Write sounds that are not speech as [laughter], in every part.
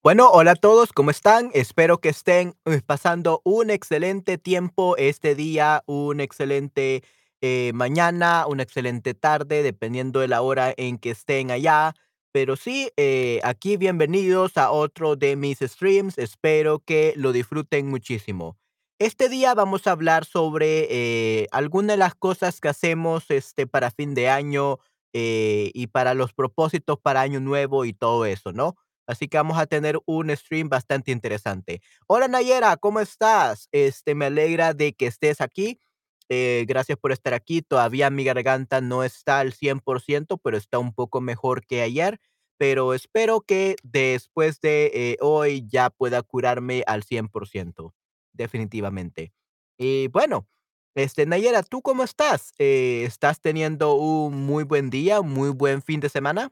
Bueno, hola a todos, ¿cómo están? Espero que estén eh, pasando un excelente tiempo este día, un excelente eh, mañana, una excelente tarde, dependiendo de la hora en que estén allá. Pero sí, eh, aquí bienvenidos a otro de mis streams. Espero que lo disfruten muchísimo. Este día vamos a hablar sobre algunas de las cosas que hacemos este, para fin de año y para los propósitos para año nuevo y todo eso, ¿no? Así que vamos a tener un stream bastante interesante. Hola Nayera, ¿cómo estás? Este, me alegra de que estés aquí. Eh, gracias por estar aquí. Todavía mi garganta no está al 100%, pero está un poco mejor que ayer. Pero espero que después de eh, hoy ya pueda curarme al 100%, definitivamente. Y bueno, este, Nayera, ¿tú cómo estás? Eh, ¿estás teniendo un muy buen día, muy buen fin de semana?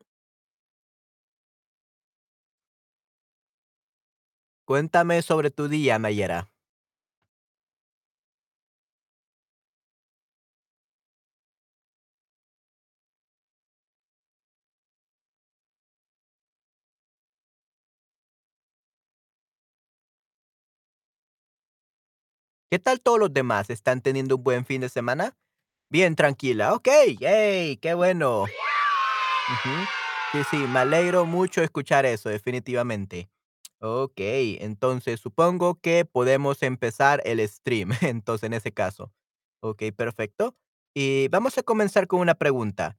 Cuéntame sobre tu día, Nayera. ¿Qué tal todos los demás? ¿Están teniendo un buen fin de semana? Bien, tranquila. Okey, ey, qué bueno. Sí, sí, me alegro mucho escuchar eso, definitivamente. Okey, entonces supongo que podemos empezar el stream, [laughs] entonces, en ese caso. Okey, perfecto. Y vamos a comenzar con una pregunta.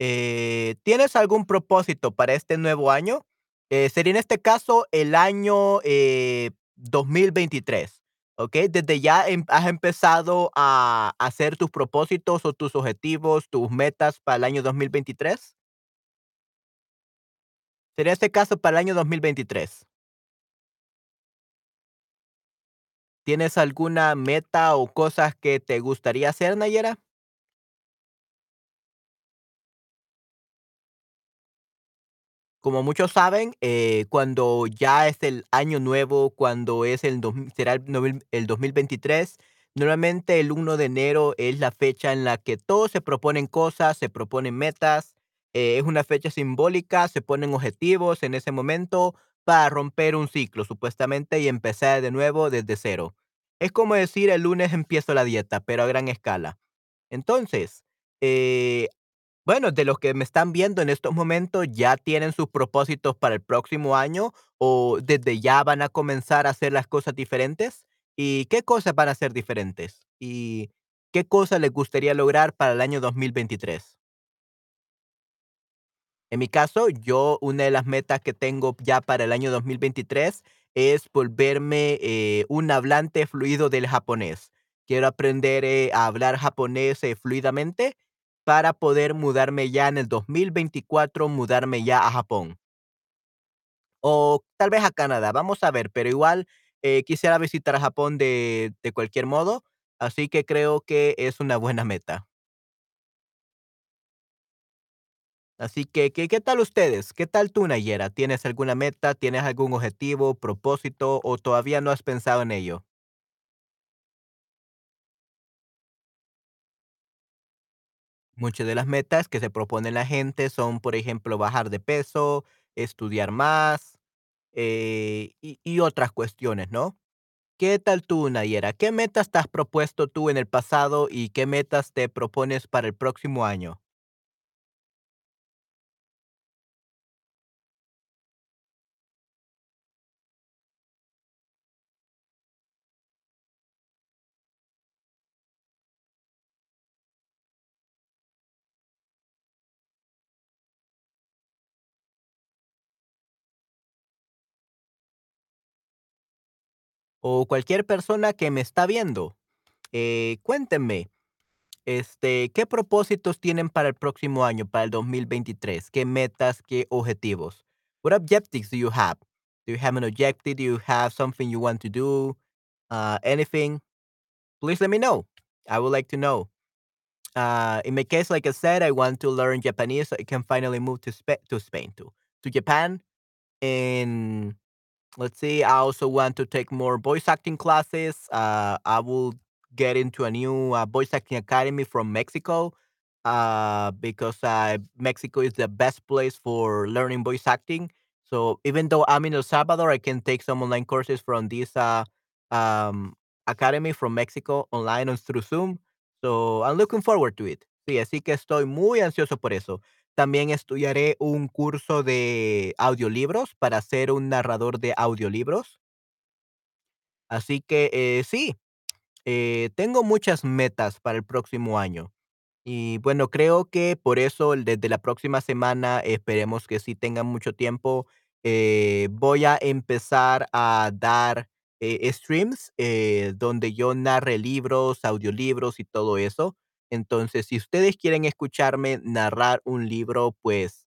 Eh, ¿tienes algún propósito para este nuevo año? Eh, sería en este caso el año eh, 2023, ¿ok? Desde ya em- has empezado a hacer tus propósitos o tus objetivos, tus metas para el año 2023. Sería este caso para el año 2023. ¿Tienes alguna meta o cosas que te gustaría hacer, Nayera? Como muchos saben, eh, cuando ya es el año nuevo, cuando es el será el novil el 2023, normalmente el 1 de enero es la fecha en la que todos se proponen cosas, se proponen metas, eh, es una fecha simbólica, se ponen objetivos en ese momento para romper un ciclo, supuestamente, y empezar de nuevo desde cero. Es como decir: "El lunes empiezo la dieta", pero a gran escala. Entonces, eh, bueno, de los que me están viendo en estos momentos, ¿ya tienen sus propósitos para el próximo año o desde ya van a comenzar a hacer las cosas diferentes? ¿Y qué cosas van a ser diferentes? ¿Y qué cosas les gustaría lograr para el año 2023? En mi caso, yo una de las metas que tengo ya para el año 2023 es volverme eh, un hablante fluido del japonés. Quiero aprender eh, a hablar japonés eh, fluidamente para poder mudarme ya en el 2024, mudarme ya a Japón o tal vez a Canadá. Vamos a ver, pero igual eh, quisiera visitar a Japón de, de cualquier modo, así que creo que es una buena meta. Así que, ¿qué, tal ustedes? ¿Qué tal tú, Nayera? ¿Tienes alguna meta? ¿Tienes algún objetivo, propósito o todavía no has pensado en ello? Muchas de las metas que se propone la gente son, por ejemplo, bajar de peso, estudiar más eh, y, y otras cuestiones, ¿no? ¿Qué tal tú, Nayera? ¿Qué metas te has propuesto tú en el pasado y qué metas te propones para el próximo año? O cualquier persona que me está viendo, eh, cuéntenme, este, ¿qué propósitos tienen para el próximo año, para el 2023? ¿Qué metas, qué objetivos? What objectives do you have? Do you have an objective? Do you have something you want to do? Uh, anything? Please let me know. I would like to know. Uh, in my case, like I said, I want to learn Japanese so I can finally move to Spa- to Spain to Japan. Let's see, I also want to take more voice acting classes. Uh, I will get into a new uh, voice acting academy from Mexico uh, because Mexico is the best place for learning voice acting. So even though I'm in El Salvador, I can take some online courses from this uh, um, academy from Mexico online through Zoom. So I'm looking forward to it. Sí, así que estoy muy ansioso por eso. También estudiaré un curso de audiolibros para ser un narrador de audiolibros. Así que eh, sí, eh, tengo muchas metas para el próximo año. Y bueno, creo que por eso desde la próxima semana, esperemos que sí tengan mucho tiempo, eh, voy a empezar a dar streams donde yo narre libros, audiolibros y todo eso. Entonces, si ustedes quieren escucharme narrar un libro, pues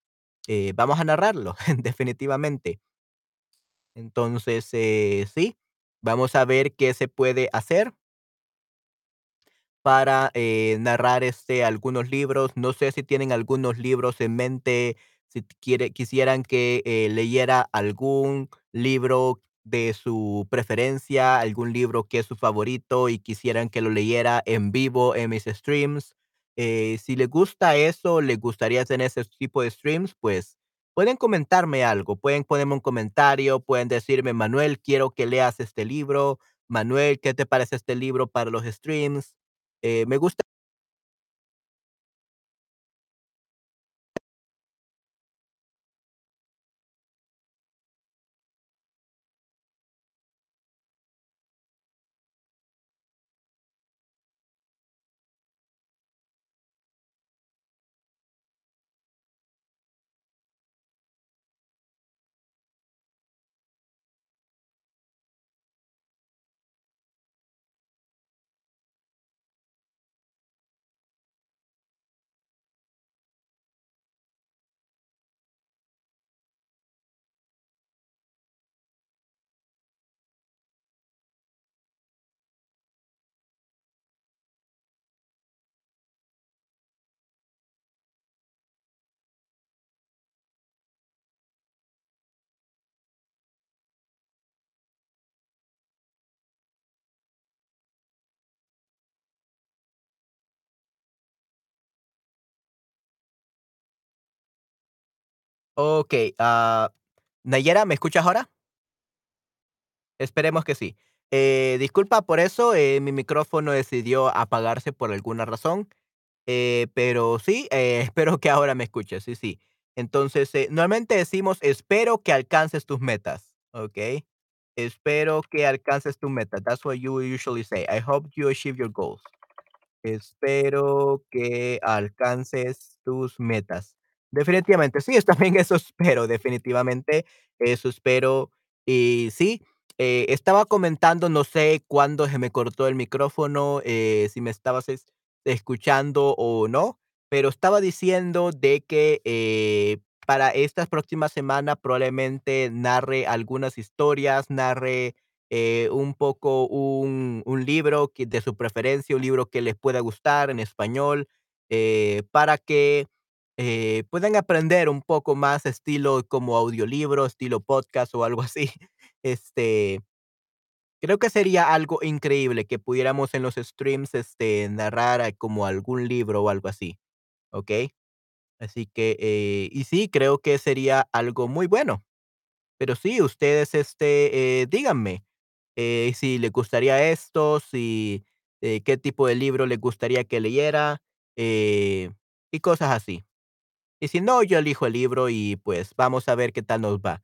eh, vamos a narrarlo, [laughs] definitivamente. Entonces, eh, sí, vamos a ver qué se puede hacer para, eh, narrar, este, algunos libros. No sé si tienen algunos libros en mente, si quisieran que, leyera algún libro de su preferencia, algún libro que es su favorito y quisieran que lo leyera en vivo en mis streams. Eh, si les gusta eso, les gustaría tener ese tipo de streams, pues, pueden comentarme algo, pueden ponerme un comentario, pueden decirme: "Manuel, quiero que leas este libro. Manuel, ¿qué te parece este libro para los streams?". Eh, me gusta okey, ah, Nayera, ¿me escuchas ahora? Esperemos que sí. Eh, disculpa por eso, eh, mi micrófono decidió apagarse por alguna razón, eh, pero sí, [laughs] espero que ahora me escuches, sí, sí. Entonces, normalmente decimos: "Espero que alcances tus metas", ¿okey? Espero que alcances tu meta. That's what you usually say. I hope you achieve your goals. Espero que alcances tus metas. Definitivamente, sí, es también eso espero, definitivamente, eso espero. Y sí, eh, estaba comentando, no sé cuándo se me cortó el micrófono, eh, si me estabas es escuchando o no, pero estaba diciendo de que, eh, para estas próximas semanas probablemente narre algunas historias, narre un poco un, libro que de su preferencia, un libro que les pueda gustar en español, para que eh, puedan aprender un poco más estilo como audiolibro, estilo podcast o algo así. [laughs] Este, creo que sería algo increíble que pudiéramos en los streams este, narrar como algún libro o algo así, ¿ok? Así que, eh, y sí, creo que sería algo muy bueno. Pero sí, ustedes, este, eh, díganme, eh, si les gustaría esto, si, qué tipo de libro les gustaría que leyera, y cosas así. Y si no, yo elijo el libro y pues vamos a ver qué tal nos va.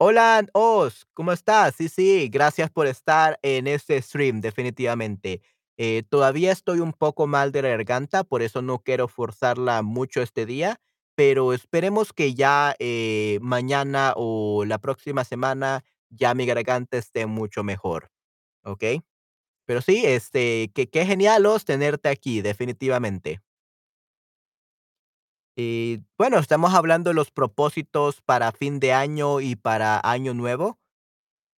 Hola, Oz, ¿cómo estás? Sí, sí, gracias por estar en este stream, definitivamente. Eh, todavía estoy un poco mal de la garganta, por eso no quiero forzarla mucho este día, pero esperemos que ya eh, mañana o la próxima semana ya mi garganta esté mucho mejor, ¿ok? Pero sí, este, que qué genial, Oz, tenerte aquí, definitivamente. Y bueno, estamos hablando de los propósitos para fin de año y para año nuevo.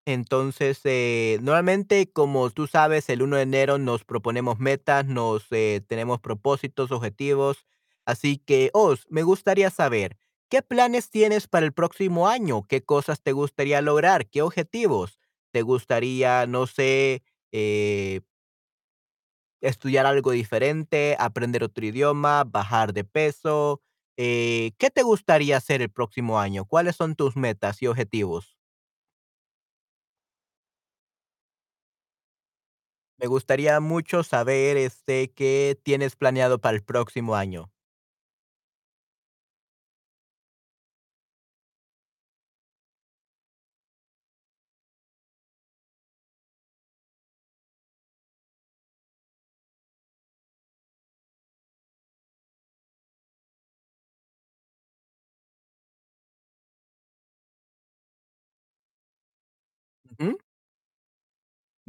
Entonces, eh, normalmente, como tú sabes, el 1 de enero nos proponemos metas, nos eh, tenemos propósitos, objetivos. Así que, Os, me gustaría saber, ¿qué planes tienes para el próximo año? ¿Qué cosas te gustaría lograr? ¿Qué objetivos? ¿Te gustaría, no sé, eh, estudiar algo diferente, aprender otro idioma, bajar de peso? Eh, ¿qué te gustaría hacer el próximo año? ¿Cuáles son tus metas y objetivos? Me gustaría mucho saber, este, qué tienes planeado para el próximo año.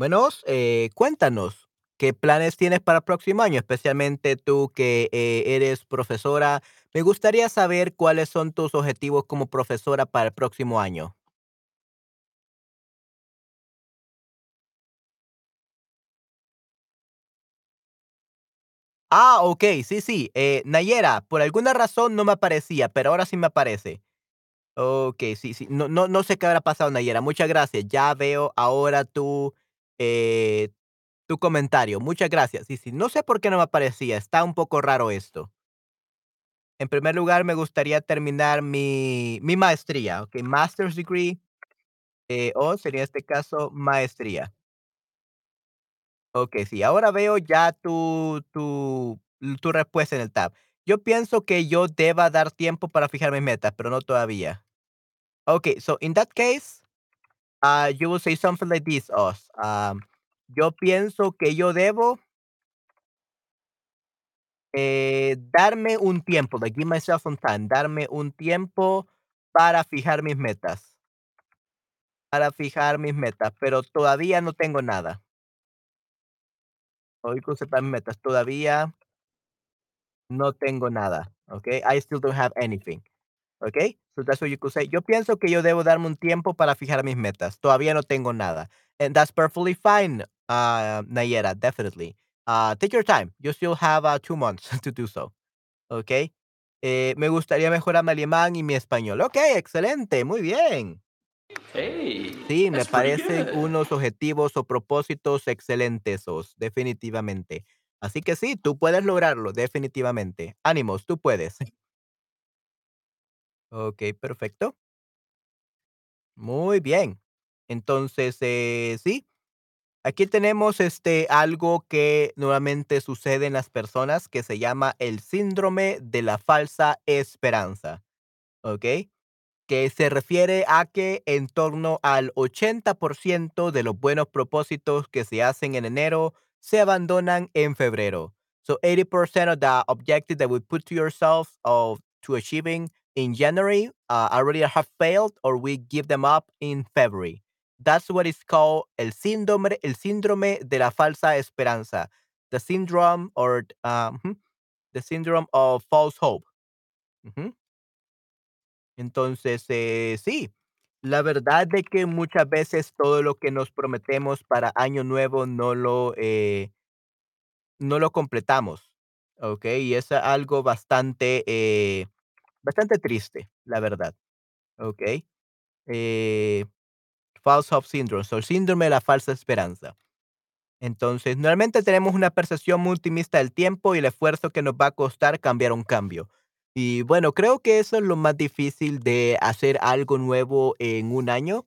Buenos, eh, cuéntanos, ¿qué planes tienes para el próximo año? Especialmente tú que, eh, eres profesora. Me gustaría saber cuáles son tus objetivos como profesora para el próximo año. Ah, okey, sí, sí, eh, Nayera, por alguna razón no me aparecía, pero ahora sí me aparece. Okey, sí, sí, no no no sé qué habrá pasado, Nayera, muchas gracias. Ya veo ahora tu, eh, tu comentario. Muchas gracias. Sí, sí, no sé por qué no me aparecía, está un poco raro esto. En primer lugar, me gustaría terminar mi mi maestría, okey, master's degree, eh, o sería en este caso maestría. Okey, sí, ahora veo ya tu tu tu respuesta en el tab. Yo pienso que yo deba dar tiempo para fijar mis metas, pero no todavía. Okay, so in that case, ah, you will say something like this, Os, am, yo pienso que yo debo eh, darme un tiempo, like give myself some time, darme un tiempo para fijar mis metas, para fijar mis metas, pero todavía no tengo nada. Hoy mis metas, todavía no tengo nada, okay? I still don't have anything, okay? So that's what you could say. Yo pienso que yo debo darme un tiempo para fijar mis metas. Todavía no tengo nada. And that's perfectly fine, uh, Nayera, definitely. Uh, take your time. You still have uh, two months [laughs] to do so, okay? Eh, me gustaría mejorar mi alemán y mi español. Okay, excelente, muy bien. Hey, Sí, me parecen unos objetivos o propósitos excelentes, definitivamente. Así que sí, tú puedes lograrlo, definitivamente. Ánimos, tú puedes. Ok, perfecto. Muy bien. Entonces, eh, sí, aquí tenemos este algo que nuevamente sucede en las personas que se llama el síndrome de la falsa esperanza. ¿Ok? que se refiere a que en torno al 80% de los buenos propósitos que se hacen en enero se abandonan en febrero. So 80% of the objective that we put to yourself of to achieving in January uh, already have failed or we give them up in February. That's what is called el síndrome, el síndrome de la falsa esperanza. The syndrome or um, the syndrome of false hope. Entonces, eh, sí, la verdad de que muchas veces todo lo que nos prometemos para Año Nuevo no lo, eh, no lo completamos, ¿ok? Y es algo bastante, eh, bastante triste, la verdad, ¿ok? Eh, false hope syndrome, o el síndrome de la falsa esperanza. Entonces, normalmente tenemos una percepción muy optimista del tiempo y el esfuerzo que nos va a costar cambiar un cambio. Y bueno, creo que eso es lo más difícil de hacer algo nuevo en un año,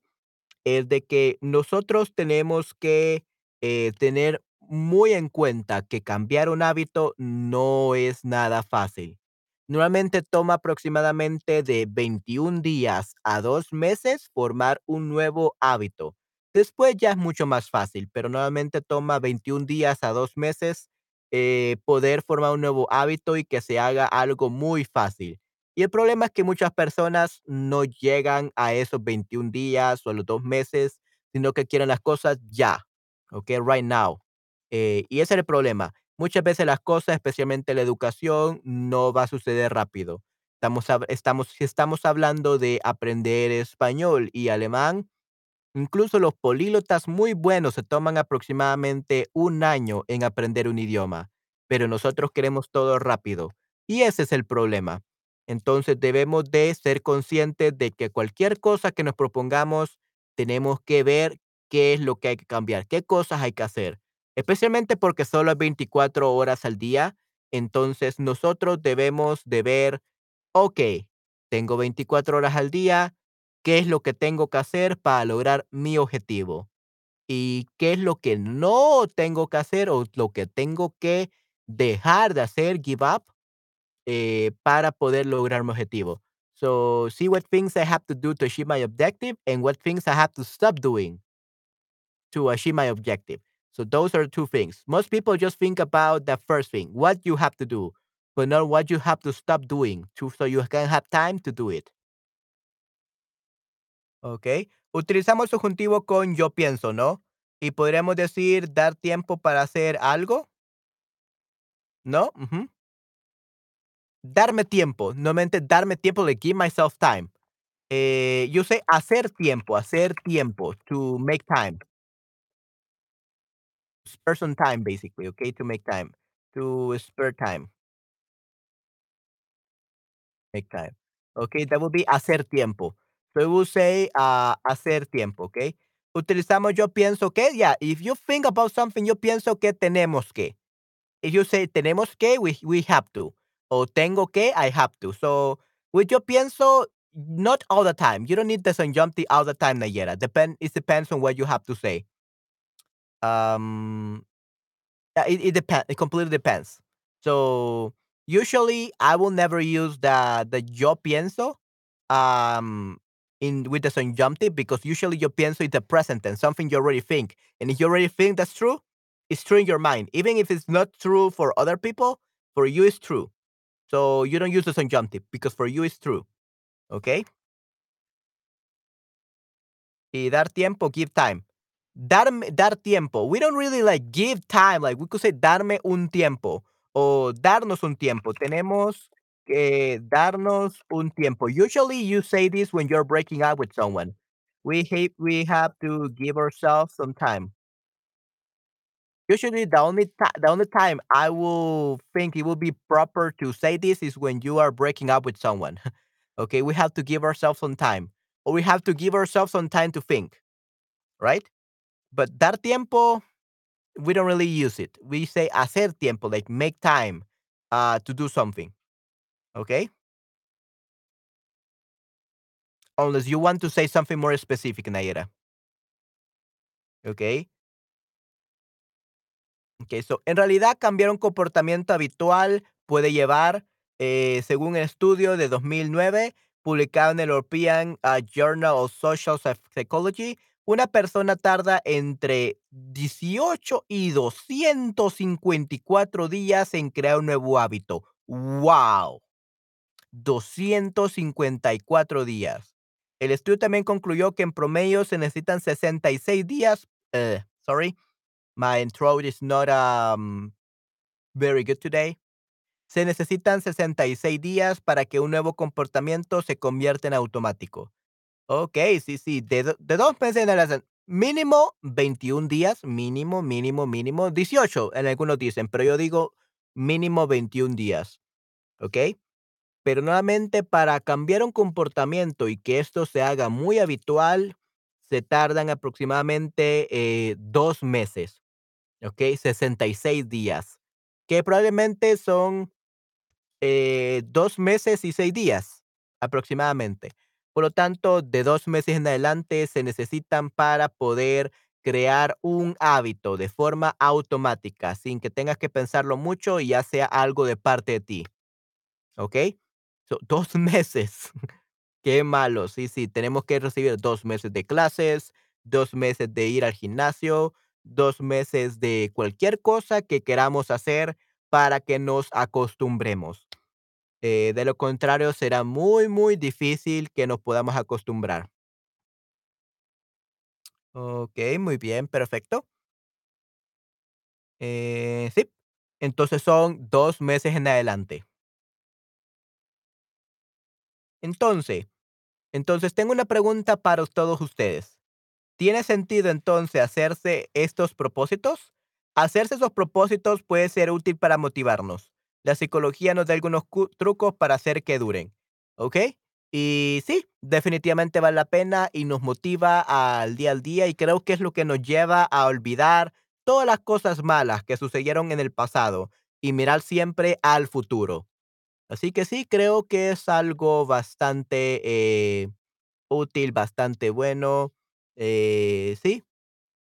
es de que nosotros tenemos que eh, tener muy en cuenta que cambiar un hábito no es nada fácil. Normalmente toma aproximadamente de 21 días a dos meses formar un nuevo hábito. Después ya es mucho más fácil, pero normalmente toma 21 días a dos meses eh, poder formar un nuevo hábito y que se haga algo muy fácil. Y el problema es que muchas personas no llegan a esos 21 días o a los 2 meses, sino que quieren las cosas ya, ¿ok? Right now. Eh, y ese es el problema. Muchas veces las cosas, especialmente la educación, no va a suceder rápido. Estamos, estamos, si estamos hablando de aprender español y alemán, Incluso los políglotas muy buenos se toman aproximadamente un año en aprender un idioma, pero nosotros queremos todo rápido. Y ese es el problema. Entonces debemos de ser conscientes de que cualquier cosa que nos propongamos, tenemos que ver qué es lo que hay que cambiar, qué cosas hay que hacer. Especialmente porque solo hay 24 horas al día, entonces nosotros debemos de ver okey, tengo 24 horas al día, ¿qué es lo que tengo que hacer para lograr mi objetivo? ¿Y qué es lo que no tengo que hacer o lo que tengo que dejar de hacer, give up, eh, para poder lograr mi objetivo? So, see what things I have to do to achieve my objective and what things I have to stop doing to achieve my objective. So those are two things. Most people just think about the first thing, what you have to do, but not what you have to stop doing to so you can have time to do it. ¿ok? Utilizamos subjuntivo con yo pienso, ¿no? Y podríamos decir dar tiempo para hacer algo, ¿no? Ujú. Darme tiempo, normalmente darme tiempo, like give myself time. Eh, yo sé hacer tiempo, hacer tiempo, to make time. Spare some time, basically, okay? To make time. To spare time. Make time. Okay, that would be hacer tiempo. So we will say uh, hacer tiempo, okay? Utilizamos yo pienso que, yeah, if you think about something, yo pienso que tenemos que. If you say tenemos que, we, we have to. O tengo que, I have to. So with yo pienso, not all the time. You don't need the subjunctive all the time, Nayera. Depend, it depends on what you have to say. Um, it, it depends. It completely depends. So usually I will never use the the yo pienso um in with the subjunctive because usually yo pienso is the present tense, something you already think. And if you already think that's true, it's true in your mind. Even if it's not true for other people, for you it's true. So you don't use the subjunctive because for you it's true. Okay? Y dar tiempo, give time. Darme, dar tiempo. We don't really like give time. Like we could say darme un tiempo o darnos un tiempo. Tenemos que darnos un tiempo. Usually you say this when you're breaking up with someone. We hate, we have to give ourselves some time. Usually the only the only time I will think it will be proper to say this is when you are breaking up with someone. [laughs] okay, we have to give ourselves some time. Or we have to give ourselves some time to think, right? But dar tiempo, we don't really use it. We say hacer tiempo, like make time uh, to do something. Okay? Unless you want to say something more specific, Nayera. Okay? Okay, so, en realidad cambiar un comportamiento habitual puede llevar, eh, según un estudio de 2009 publicado en el European uh, Journal of Social Psy- Psychology, una persona tarda entre 18 y 254 días en crear un nuevo hábito. ¡Wow! 254 días. El estudio también concluyó que en promedio se necesitan 66 días. eh, sorry, my throat is not um, very good today. Se necesitan 66 días para que un nuevo comportamiento se convierta en automático. Ok, sí, sí, de, de dos meses en adelante. Mínimo 21 días, mínimo, mínimo, mínimo. 18 en algunos dicen, pero yo digo mínimo 21 días. ¿Ok? Pero nuevamente para cambiar un comportamiento y que esto se haga muy habitual, se tardan aproximadamente eh, dos meses. ¿Ok? 66 días. Que probablemente son eh, 2 meses y 6 días, aproximadamente. Por lo tanto, de 2 meses en adelante se necesitan para poder crear un hábito de forma automática, sin que tengas que pensarlo mucho y ya sea algo de parte de ti, ¿ok? So, [laughs] 2 meses. Qué malo. Sí, sí, tenemos que recibir 2 meses de clases, 2 meses de ir al gimnasio, 2 meses de cualquier cosa que queramos hacer para que nos acostumbremos. Eh, de lo contrario, será muy, muy difícil que nos podamos acostumbrar. Okey, muy bien, perfecto. Eh, sí. Entonces son 2 meses en adelante. Entonces entonces tengo una pregunta para todos ustedes. ¿Tiene sentido entonces hacerse estos propósitos? Hacerse esos propósitos puede ser útil para motivarnos. La psicología nos da algunos trucos para hacer que duren, ¿ok? Y sí, definitivamente vale la pena y nos motiva al día al día y creo que es lo que nos lleva a olvidar todas las cosas malas que sucedieron en el pasado y mirar siempre al futuro. Así que sí, creo que es algo bastante, eh, útil, bastante bueno, eh, sí,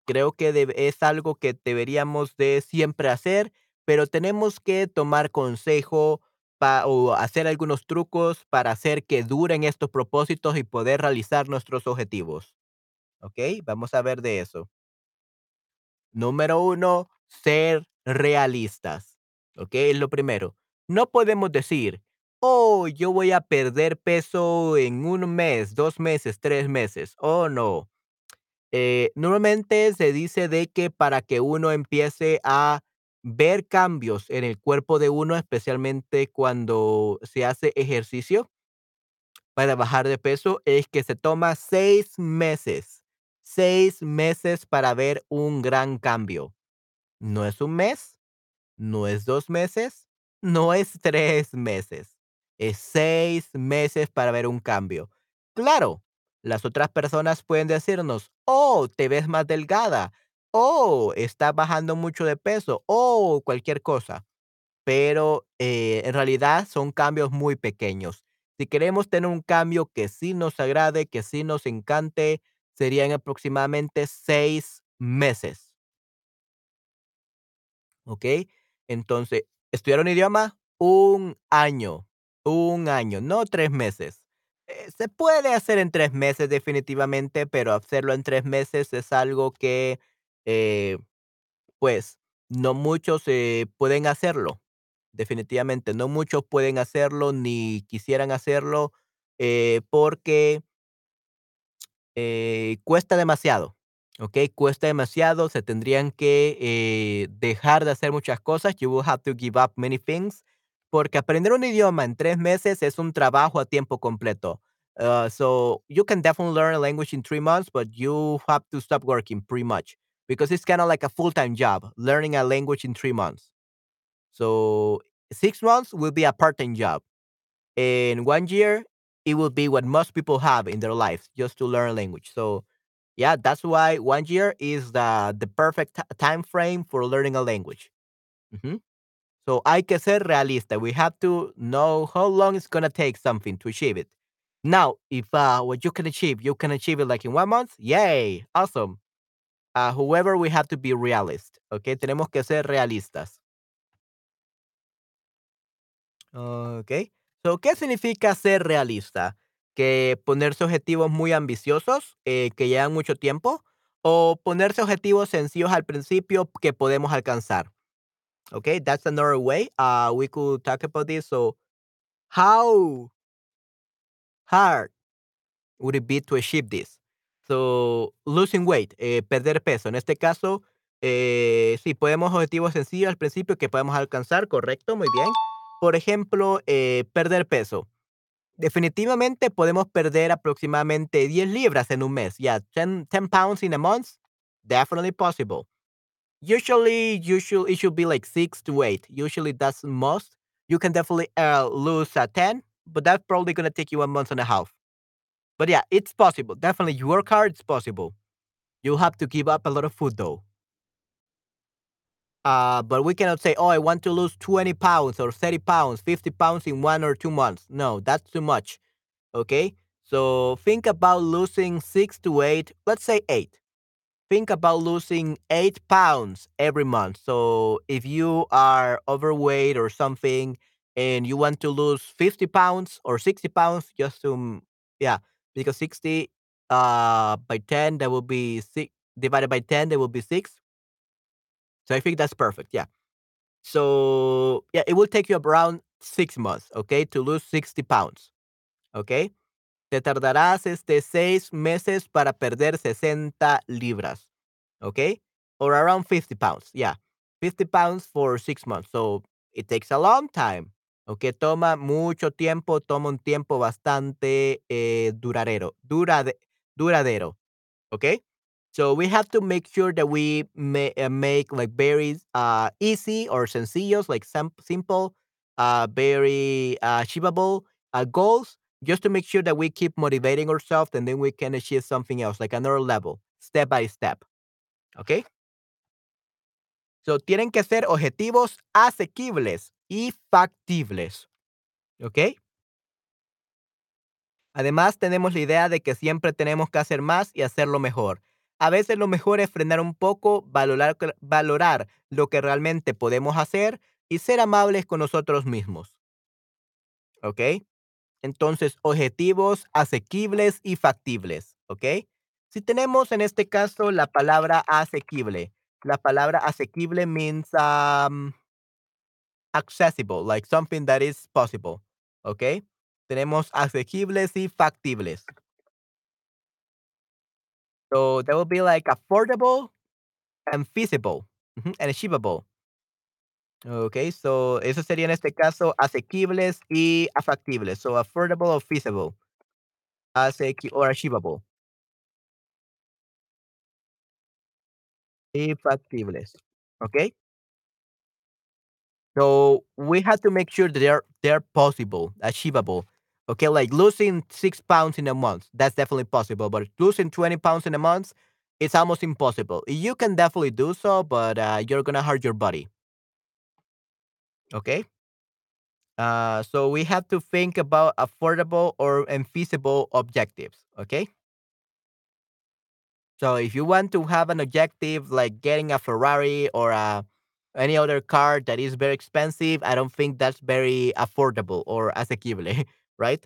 creo que es algo que deberíamos de siempre hacer, pero tenemos que tomar consejo pa o hacer algunos trucos para hacer que duren estos propósitos y poder realizar nuestros objetivos, ¿okey? Vamos a ver de eso. Número 1, ser realistas, ¿okey? Es lo primero. No podemos decir: "Oh, yo voy a perder peso en 1 mes, 2 meses, 3 meses". Oh, no. Eh, normalmente se dice de que para que uno empiece a ver cambios en el cuerpo de uno, especialmente cuando se hace ejercicio para bajar de peso, es que se toma 6 meses, 6 meses para ver un gran cambio. No es 1 mes, no es 2 meses, no es 3 meses, es 6 meses para ver un cambio. Claro, las otras personas pueden decirnos: "Oh, te ves más delgada. Oh, estás bajando mucho de peso". Oh, cualquier cosa, pero, eh, en realidad son cambios muy pequeños. Si queremos tener un cambio que sí nos agrade, que sí nos encante, serían aproximadamente 6 meses. ¿Okey? Entonces, estudiar un idioma, 1 año, 1 año, no 3 meses. Eh, se puede hacer en 3 meses definitivamente, pero hacerlo en 3 meses es algo que, eh, pues, no muchos, eh, pueden hacerlo. Definitivamente, no muchos pueden hacerlo, ni quisieran hacerlo, eh, porque cuesta demasiado, ¿okey? Cuesta demasiado, se tendrían que, dejar de hacer muchas cosas. You will have to give up many things, porque aprender un idioma en 3 meses es un trabajo a tiempo completo. Ah, so, you can definitely learn a language in 3 months, but you have to stop working pretty much, because it's kinda like a full-time job, learning a language in 3 months. So, 6 months will be a part-time job. In 1 year, it will be what most people have in their lives, just to learn a language. So, yeah, that's why 1 year is the the perfect ti time frame for learning a language. Ujú. So, hay que ser realista. We have to know how long it's gonna take something to achieve it. Now, if, uh, what you can achieve, you can achieve it, like, in 1 month, yay, awesome. Uh, however, we have to be realist, ¿okey? Tenemos que ser realistas. Okey. So, ¿qué significa ser realista? ¿Que ponerse objetivos muy ambiciosos, eh, que llevan mucho tiempo, o ponerse objetivos sencillos al principio que podemos alcanzar? Okey, that's another way, uh, we could talk about this. So, how hard would it be to achieve this? So, losing weight, eh, perder peso. En este caso, eh, sí, podemos objetivos sencillos al principio que podemos alcanzar, correcto, muy bien. Por ejemplo, eh, perder peso. Definitivamente podemos perder aproximadamente 10 libras en un mes. Yeah, 10 10 pounds in a month, definitely possible. Usually, should it should be like 6 to 8. Usually, that's most. You can definitely, uh, lose, uh, 10, but that's probably gonna take you a month and a half. But, yeah, it's possible. Definitely, you work hard, it's possible. You have to give up a lot of food, though. Uh, but we cannot say, "Oh, I want to lose 20 pounds or 30 pounds, 50 pounds in 1 or 2 months." No, that's too much, okay? So, think about losing 6 to 8, let's say 8. Think about losing 8 pounds every month. So, if you are overweight or something and you want to lose 50 pounds or 60 pounds just to mm, yeah, because 60, uh, by 10, that will be 6. divided by 10, that will be 6. So, I think that's perfect, yeah. So, yeah, it will take you around 6 months, okay, to lose 60 pounds, Okay. Te tardarás, este, 6 meses para perder 60 libras, Okay. or around 50 pounds, yeah, 50 pounds for 6 months. So, it takes a long time, okey, toma mucho tiempo, toma un tiempo bastante, eh, duradero durade duradero. So, we have to make sure that we uh, make, like, very, uh, easy or sencillos, like, sem simple, uh, very achievable, uh, goals, just to make sure that we keep motivating ourselves, and then we can achieve something else, like another level, step by step, ¿okey? So, tienen que ser objetivos asequibles y factibles. ¿ok? Además, tenemos la idea de que siempre tenemos que hacer más y hacerlo mejor. A veces lo mejor es frenar un poco, valorar, valorar lo que realmente podemos hacer y ser amables con nosotros mismos, ¿ok? Entonces, objetivos asequibles y factibles, ¿ok? Si tenemos en este caso la palabra asequible, la palabra asequible means um, accessible, like something that is possible, ¿ok? Tenemos asequibles y factibles. So that would be like affordable and feasible and achievable. Okay, so eso sería en este caso asequibles y factibles. So affordable or feasible, asequi or achievable y factibles. Okay, so we have to make sure that they're they're possible, achievable. Okay, like losing six pounds in a month, that's definitely possible. But losing twenty pounds in a month, it's almost impossible. You can definitely do so, but uh, you're gonna hurt your body. Okay. Uh, so we have to think about affordable or and feasible objectives. Okay. So if you want to have an objective like getting a Ferrari or a any other car that is very expensive, I don't think that's very affordable or asequible, [laughs] right?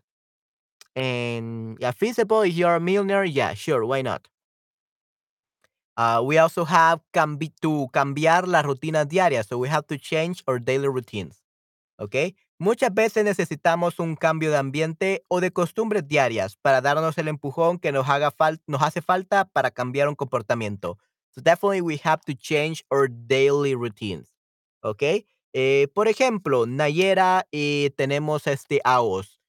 And yeah, feasible if you're a millionaire, yeah, sure, why not? Uh, we also have cambi- to cambiar las rutinas diarias, so we have to change our daily routines. ¿ok? Muchas veces necesitamos un cambio de ambiente o de costumbres diarias para darnos el empujón que nos, haga hace falta para cambiar un comportamiento. So definitely we have to change our daily routines, ¿ok? Eh, por ejemplo, Nayera y tenemos este AOS.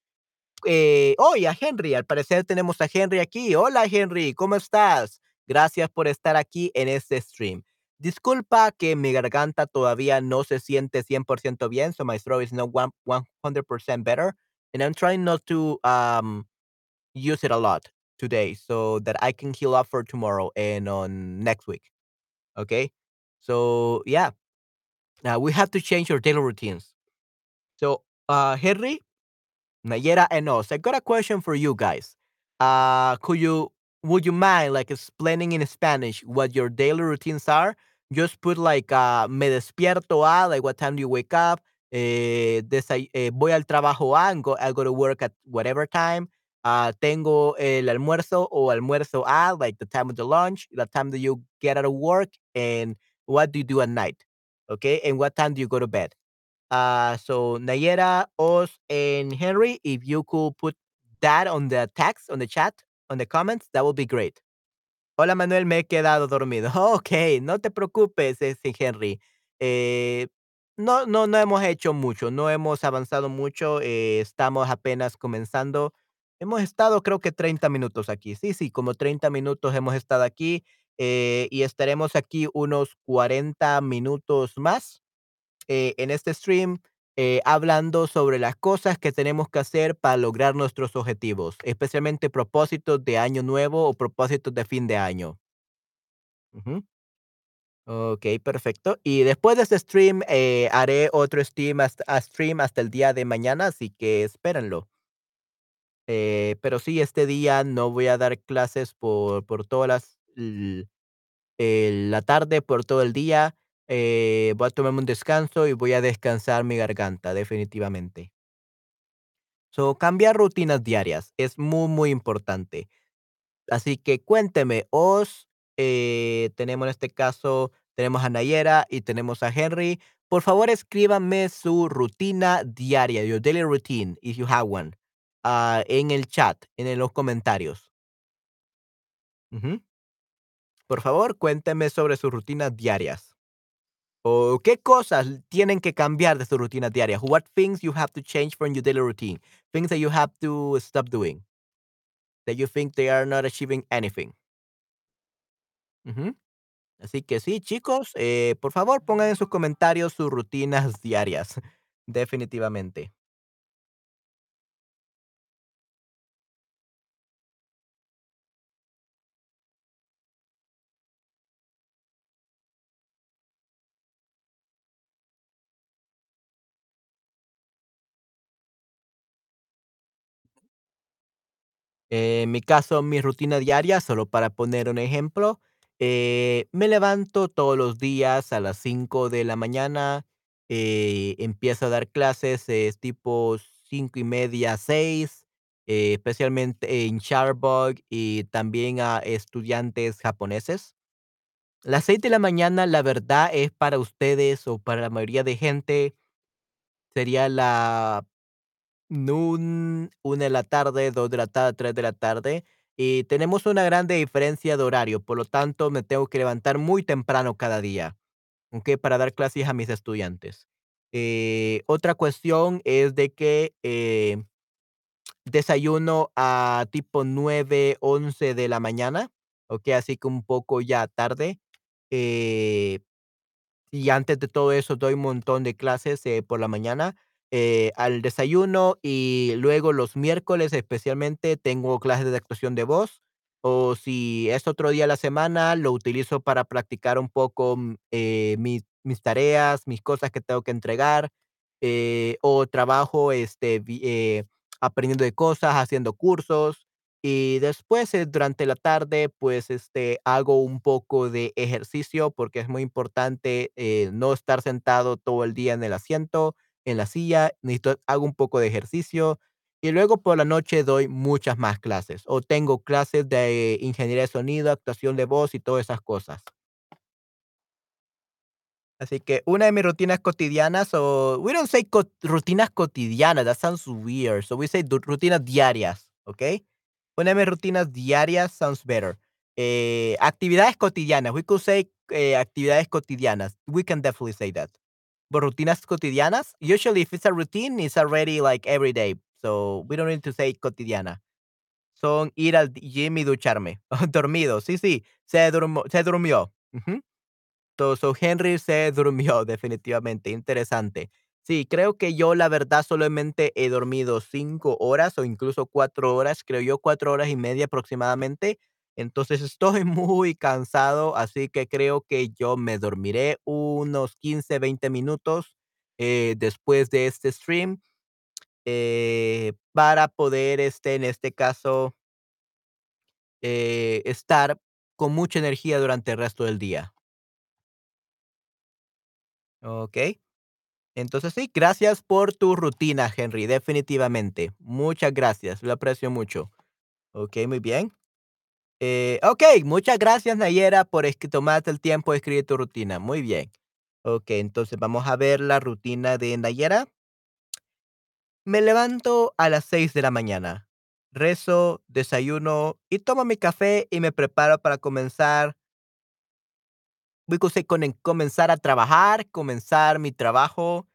Eh, oh, a Henry, al parecer tenemos a Henry aquí. Hola Henry, ¿cómo estás? Gracias por estar aquí en este stream. Disculpa que mi garganta todavía no se siente 100% bien, so my throat is not one, 100% better. And I'm trying not to um, use it a lot today so that I can heal up for tomorrow and on next week. Okay. So, yeah, uh, we have to change our daily routines. So, uh, Henry, Nayera and us. I got a question for you guys. Uh, could you would you mind like explaining in Spanish what your daily routines are? Just put like uh, me despierto a like what time do you wake up? Eh, eh, voy al trabajo a and go, I go to work at whatever time. Uh, tengo el almuerzo o almuerzo a like the time of the lunch, the time that you get out of work, and what do you do at night? Okay, and what time do you go to bed? Uh, so Nayera, Oz, and Henry, if you could put that on the text, on the chat, on the comments, that would be great. Hola Manuel, me he quedado dormido. [laughs] Ok, no te preocupes, este Henry. Eh, no, no, no hemos hecho mucho, no hemos avanzado mucho, eh, estamos apenas comenzando. Hemos estado creo que 30 minutos aquí. Sí, sí, como 30 minutos hemos estado aquí eh, y estaremos aquí unos 40 minutos más en este stream eh, hablando sobre las cosas que tenemos que hacer para lograr nuestros objetivos, especialmente propósitos de año nuevo o propósitos de fin de año. Ok, perfecto. Y después de este stream, eh, haré otro stream hasta, a stream hasta el día de mañana, así que espérenlo. Eh, pero sí, este día no voy a dar clases por, por todas las, la tarde, por todo el día. Eh, voy a tomarme un descanso y voy a descansar mi garganta, definitivamente. So, cambiar rutinas diarias es muy, muy importante. Así que cuénteme, os eh, tenemos en este caso, tenemos a Nayera y tenemos a Henry. Por favor, escríbanme su rutina diaria, your daily routine, if you have one, ah, en el chat, en los comentarios. Ujú. Por favor, cuénteme sobre sus rutinas diarias. ¿O qué cosas tienen que cambiar de su rutina diaria? What things you have to change from your daily routine? Things that you have to stop doing, that you think they are not achieving anything. Así que sí, chicos, eh, por favor pongan en sus comentarios sus rutinas diarias, [laughs] definitivamente. En mi caso, mi rutina diaria, solo para poner un ejemplo, eh, me levanto todos los días a las 5 de la mañana, eh, empiezo a dar clases, es tipo 5 y media, 6, eh, especialmente en Shutterbug y también a estudiantes japoneses. Las 6 de la mañana, la verdad, es para ustedes o para la mayoría de gente, sería la Nun 1 de la tarde, 2 de la tarde, 3 de la tarde, y tenemos una grande diferencia de horario, por lo tanto, me tengo que levantar muy temprano cada día, ¿okey? Para dar clases a mis estudiantes. Eh, otra cuestión es de que, eh, desayuno a tipo 9, 11 de la mañana, ¿okey? Así que un poco ya tarde, eh y antes de todo eso, doy un montón de clases, eh, por la mañana, eh, al desayuno, y luego los miércoles, especialmente, tengo clases de actuación de voz, o si es otro día a la semana, lo utilizo para practicar un poco, mm, eh, mis tareas, mis cosas que tengo que entregar, eh, o trabajo, este, aprendiendo de cosas, haciendo cursos. Y después, durante la tarde, pues, este, hago un poco de ejercicio, porque es muy importante, no estar sentado todo el día en el asiento, en la silla, necesito hago un poco de ejercicio, y luego por la noche doy muchas más clases, o tengo clases de ingeniería de sonido, actuación de voz y todas esas cosas. Así que una de mis rutinas cotidianas, o we don't say cot rutinas cotidianas, that sounds weird, so we say rutinas diarias, ¿okey? Una de mis rutinas diarias sounds better. Eh, actividades cotidianas, we could say, eh, actividades cotidianas. We can definitely say that. Rutinas cotidianas, usually if it's a routine, it's already like every day, so we don't need to say cotidiana. Son ir al gym y ducharme. [laughs] Dormido, sí, sí, se durmo se durmió. Ujú. So so Henry se [laughs] durmió, definitivamente, interesante. Sí, creo que yo, la verdad, solamente he dormido 5 horas o incluso 4 horas, creo yo, 4 horas y media aproximadamente. Entonces, estoy [laughs] muy cansado, así que creo que yo me dormiré unos 15, 20 minutos, eh, después de este stream, eh, para poder, este, en este caso eh, estar con mucha energía durante el resto del día. Okey. Entonces sí, gracias por tu rutina, Henry, definitivamente. Muchas gracias, lo aprecio mucho. Okey, muy bien. Eh, okey, muchas gracias, Nayera, por tomarte el tiempo de escribir tu rutina. Muy bien. Okey, entonces vamos a ver la rutina de Nayera. Me levanto a las 6 de la mañana, rezo, desayuno y tomo mi café y me preparo para comenzar say conen comenzar a trabajar, comenzar mi trabajo,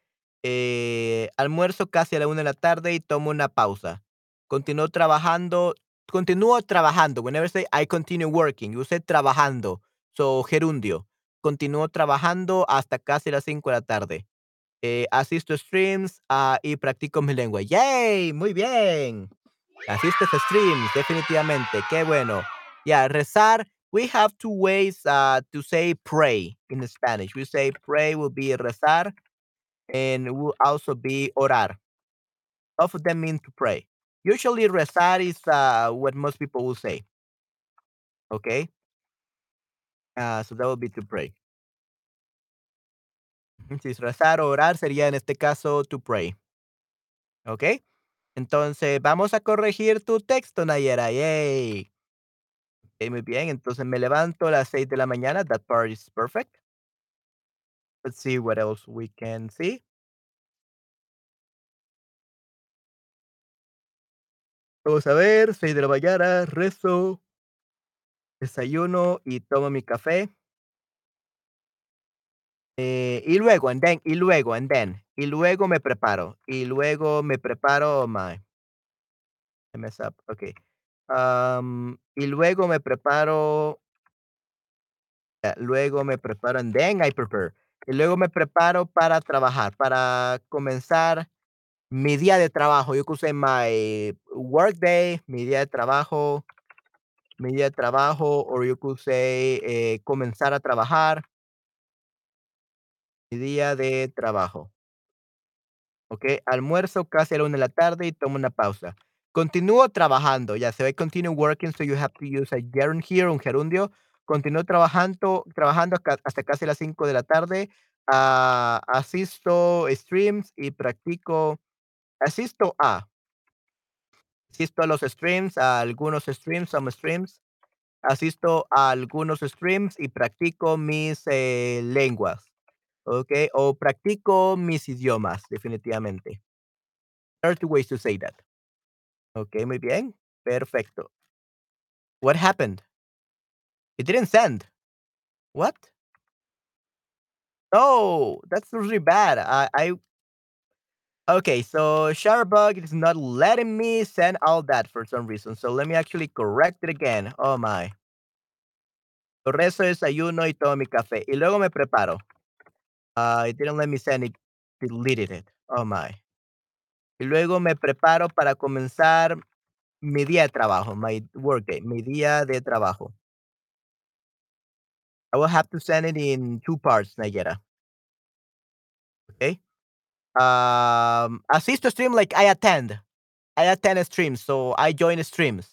eh, almuerzo casi a la 1 de la tarde y tomo una pausa. Continúo trabajando continúo trabajando, whenever say I continue working, usé trabajando, so gerundio. Continúo trabajando hasta casi las 5 de la tarde. Eh, asisto streams, ah, y practico mi lengua. ¡Yay! Muy bien. Asistes streams, definitivamente, qué bueno. Ya, rezar, we have 2 ways, ah, to say pray in Spanish. We say pray will be rezar, and will also be orar. Both of them mean to pray. Usually, rezar is, ah, what most people will say. Okey. Ah, so that would be to pray. Si rezar o orar, sería en este caso to pray. Okey. Entonces, vamos a corregir tu texto, Nayera, yay. Okey, muy bien. Entonces, me levanto a las 6 de la mañana, that part is perfect. Let's see what else we can see. Vamos a ver, 6 de la mañana, rezo desayuno y tomo mi café. Eh, y luego, and then, y luego, and then, y luego me preparo, y luego me preparo, my I mess up, okey. Am, y luego me preparo ah, luego me preparo, and then I prepare. Y luego me preparo para trabajar, para comenzar mi día de trabajo. You could say my work day, mi día de trabajo mi día de trabajo, or you could say, eh, comenzar a trabajar. Mi día de trabajo. Okey, almuerzo casi a la 1 de la tarde y tomo una pausa. Continúo trabajando, ya se ve continue working, so you have to use a gerund here, un gerundio. Continúo trabajando trabajando hasta casi las 5 de la tarde. Ah, asisto streams y practico asisto a asisto a los streams, a algunos streams, some streams. Asisto a algunos streams y practico mis, eh, lenguas, ¿okey? O practico mis idiomas, definitivamente. There are 2 ways to say that. Okey, muy bien, perfecto. What happened? It didn't send. What? Oh, that's really bad. I I Okay, so Shutterbug is not letting me send all that for some reason, so let me actually correct it again. Oh my. Rezo, desayuno y tomo mi café, y luego me preparo. Ah, it didn't let me send it, deleted it. Oh my. Y luego me preparo para comenzar mi día de trabajo, my work day, mi día de trabajo. I will have to send it in 2 parts, Nayera. Okay. Um, assist to stream like I attend. I attend streams, so I join streams.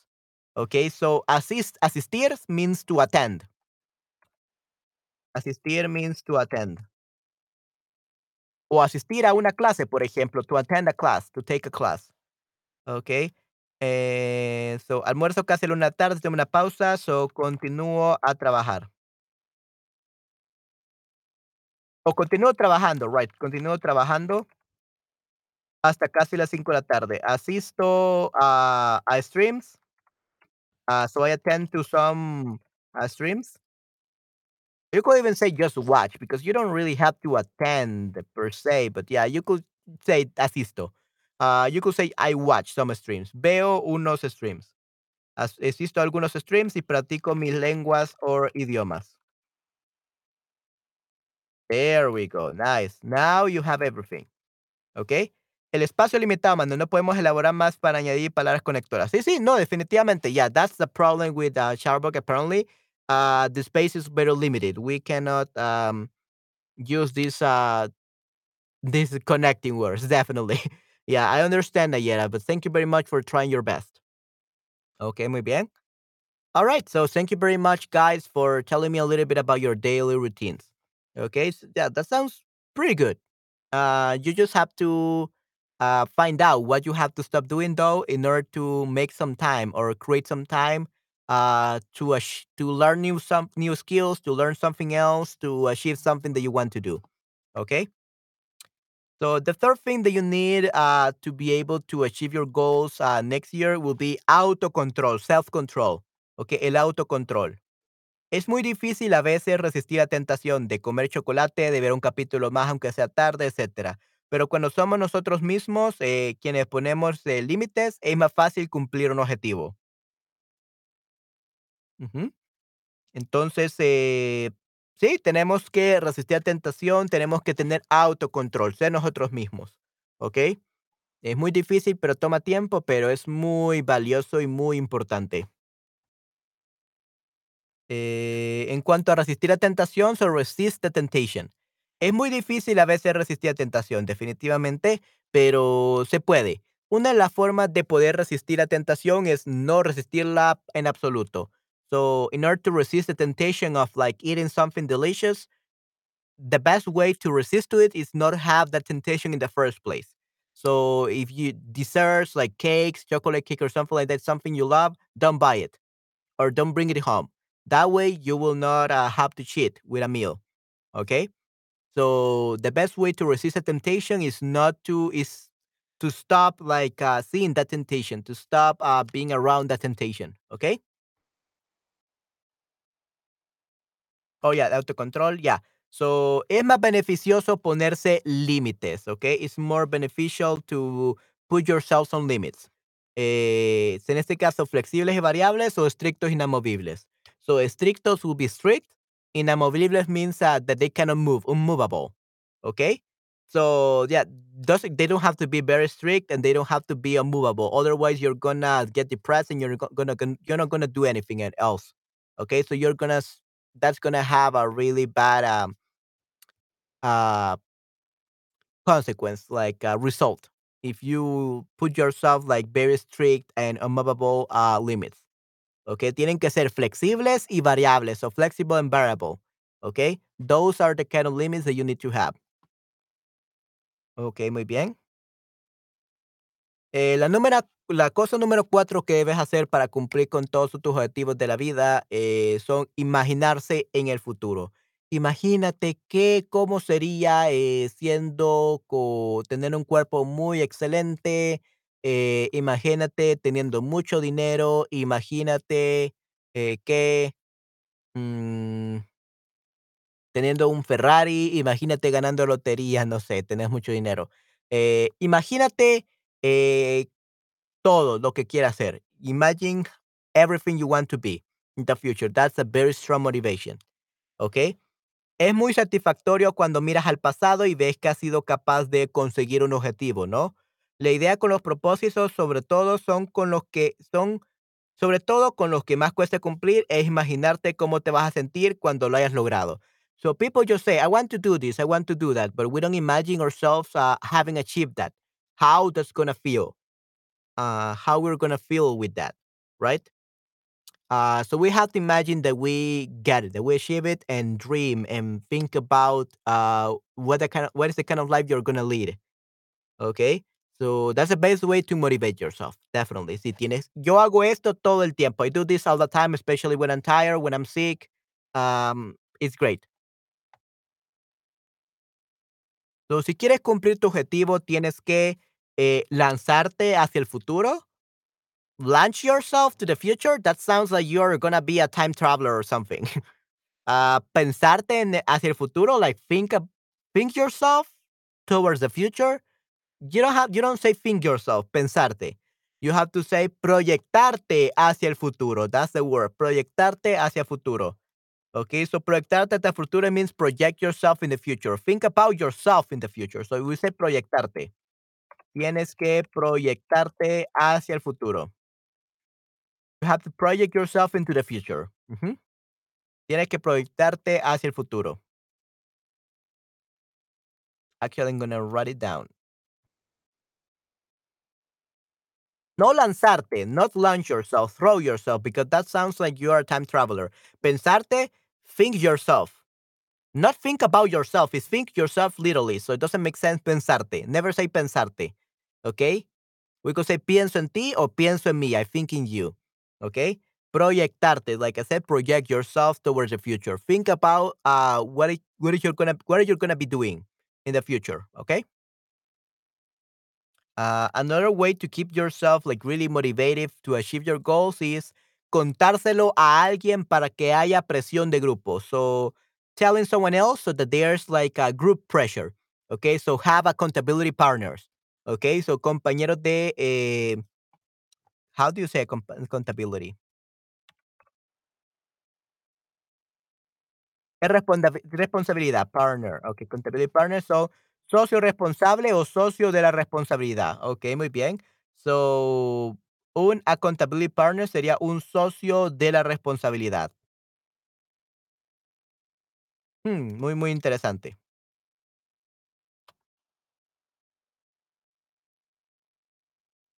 Okay, so assist asistir means to attend. Asistir means to attend. O asistir a una clase, por ejemplo, to attend a class, to take a class. Okey. Eh, so, almuerzo casi a la 1 tarde, tomo una pausa, so, continúo a trabajar. O trabajando, right, continúo trabajando hasta casi las 5 de la tarde. Asisto a streams. Ah, so I attend to some, ah, streams. You could even say just watch because you don't really have to attend per se, but yeah, you could say asisto. Ah, you could say I watch some streams. Veo unos streams. As asisto algunos streams y practico mis lenguas or idiomas. There we go, nice. Now you have everything. ¿Okey? El espacio limitado, mano, no podemos elaborar más para añadir palabras conectoras. Sí, sí, no, definitivamente, yeah, that's the problem with, uh, Shutterbug apparently. Uh, the space is very limited. We cannot, um, use these, uh, these connecting words, [laughs] definitely. Yeah, I understand, Nayera, but thank you very much for trying your best. Okey, muy bien. Alright, so thank you very much, guys, for telling me a little bit about your daily routines. Okay, so yeah, that sounds pretty good. Uh, you just have to, uh, find out what you have to stop doing, though, in order to make some time or create some time, uh, to to learn new some new skills, to learn something else, to achieve something that you want to do. Okay? So, the 3rd thing that you need, uh, to be able to achieve your goals, uh, next year will be auto control, self-control. Okay, el autocontrol. Es muy difícil a veces resistir la tentación de comer chocolate, de ver un capítulo más, aunque sea tarde, etcétera. Pero cuando somos nosotros mismos, eh, quienes ponemos, eh, límites, es más fácil cumplir un objetivo. Entonces, eh, sí, tenemos que resistir la tentación, tenemos que tener autocontrol, ser nosotros mismos, ¿okey? Es muy difícil, pero toma tiempo, pero es muy valioso y muy importante. Eh, en cuanto a resistir la tentación, so resist the temptation. Es muy difícil a veces resistir la tentación, definitivamente, pero se puede. Una de las formas de poder resistir la tentación es no resistirla en absoluto. So, in order to resist the temptation of, like, eating something delicious, the best way to resist to it is not have that temptation in the first place. So, if you desserts, like cakes, chocolate cake, or something like that, something you love, don't buy it, or don't bring it home. That way, you will not, uh, have to cheat with a meal, okay? So, the best way to resist a temptation is not to is to stop, like, uh, seeing that temptation, to stop, uh, being around that temptation, Okay. Oh, yeah, autocontrol, yeah. So, es más beneficioso ponerse límites, Okay. It's more beneficial to put yourself on limits. Eh, en este caso, flexibles y variables o estrictos, y inamovibles. So, estrictos will be strict, inamovibles means, uh, that they cannot move, unmovable, Okay? So, yeah, doesn't they don't have to be very strict, and they don't have to be unmovable, otherwise you're gonna get depressed and you're go gonna you're not gonna do anything else, okay? So, you're gonna that's gonna have a really bad, um uh consequence, like, uh, result, if you put yourself like very strict and unmovable uh, limits. Okay, tienen que ser flexibles y variables. So flexible and variable. Okay, those are the kind of limits that you need to have. Okay, muy bien. Eh, la, número, la cosa número cuatro que debes hacer para cumplir con todos tus objetivos de la vida eh, son imaginarse en el futuro. Imagínate qué, cómo sería eh, siendo, co- tener un cuerpo muy excelente. Eh, imagínate teniendo mucho dinero. Imagínate eh, que mm, teniendo un Ferrari. Imagínate ganando lotería. No sé, tenés mucho dinero. Eh, imagínate eh, todo lo que quiera hacer. Imagine everything you want to be in the future. That's a very strong motivation. ¿Ok? Es muy satisfactorio cuando miras al pasado y ves que has sido capaz de conseguir un objetivo, ¿no? La idea con los propósitos, sobre todo, son con los que son, sobre todo con los que más cuesta cumplir, es imaginarte cómo te vas a sentir cuando lo hayas logrado. So people just say, I want to do this, I want to do that, but we don't imagine ourselves uh, having achieved that. How that's gonna feel uh, how we're gonna feel with that, right? Uh, so we have to imagine that we get it, that we achieve it, and dream and think about uh, what the kind of what is the kind of life you're gonna lead. Okay, so that's the best way to motivate yourself. Definitely. Si tienes, yo hago esto todo el tiempo. I do this all the time, especially when I'm tired, when I'm sick. Um, it's great. So, si quieres cumplir tu objetivo, tienes que eh, lanzarte hacia el futuro launch yourself to the future, that sounds like you're gonna be a time traveler or something. Uh, [laughs] pensarte en, hacia el futuro, like think think yourself towards the future. You don't have you don't say think yourself, pensarte. You have to say proyectarte hacia el futuro. That's the word. Proyectarte hacia el futuro. Okay, so proyectarte hacia el futuro means project yourself in the future. Think about yourself in the future. So we say proyectarte. Tienes que proyectarte hacia el futuro. You have to project yourself into the future. Tienes que proyectarte hacia el futuro. Actually, I'm gonna write it down. No lanzarte, not launch yourself, throw yourself, because that sounds like you are a time traveler. Pensarte, think yourself. Not think about yourself, it's think yourself literally. So it doesn't make sense pensarte. Never say pensarte. Okay? We could say pienso en ti or pienso en mí. I think in you. Okay? Proyectarte, like I said, project yourself towards the future. Think about uh what it, what is you're gonna what are you gonna be doing in the future. Okay? Uh, another way to keep yourself like really motivated to achieve your goals is contárselo a alguien para que haya presión de grupo. So telling someone else so that there's like a group pressure. Okay, so have accountability partners. Okay, so compañeros de eh, how do you say accountability? Responsabilidad, partner. Ok, accountability partner. So, socio responsable o socio de la responsabilidad. Ok, muy bien. So, un accountability partner sería un socio de la responsabilidad. Hmm, muy, muy interesante.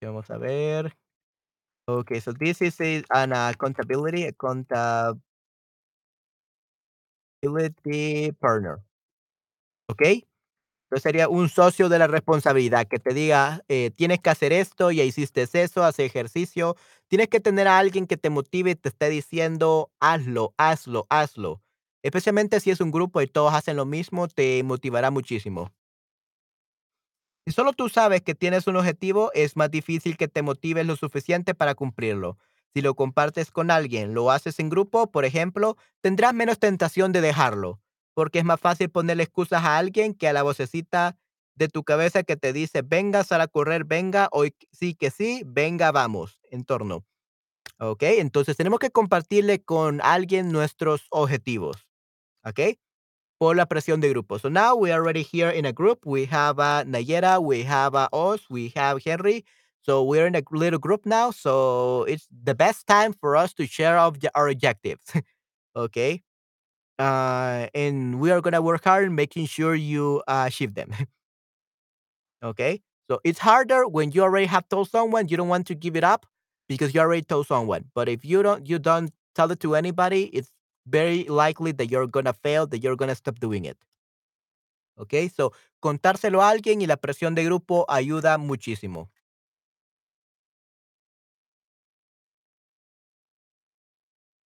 Vamos a ver. Ok, so this is an accountability, accountability partner. Ok. Entonces sería un socio de la responsabilidad que te diga, eh, tienes que hacer esto, ya hiciste eso, haz ejercicio. Tienes que tener a alguien que te motive y te esté diciendo, hazlo, hazlo, hazlo. Especialmente si es un grupo y todos hacen lo mismo, te motivará muchísimo. Si solo tú sabes que tienes un objetivo, es más difícil que te motives lo suficiente para cumplirlo. Si lo compartes con alguien, lo haces en grupo, por ejemplo, tendrás menos tentación de dejarlo, porque es más fácil ponerle excusas a alguien que a la vocecita de tu cabeza que te dice, venga, sal a correr, venga, hoy sí que sí, venga, vamos, en torno. ¿Ok? Entonces tenemos que compartirle con alguien nuestros objetivos. ¿Ok? por la presión de grupo. So now we are already here in a group. We have uh, Nayera, we have uh, us, we have Henry. So we're in a little group now. So it's the best time for us to share obje- our objectives. [laughs] okay. Uh, and we are to work hard in making sure you uh, achieve them. [laughs] okay. So it's harder when you already have told someone you don't want to give it up because you already told someone. But if you don't you don't tell it to anybody, it's very likely that you're gonna fail, that you're gonna stop doing it. Okay, so contárselo a alguien y la presión de grupo ayuda muchísimo.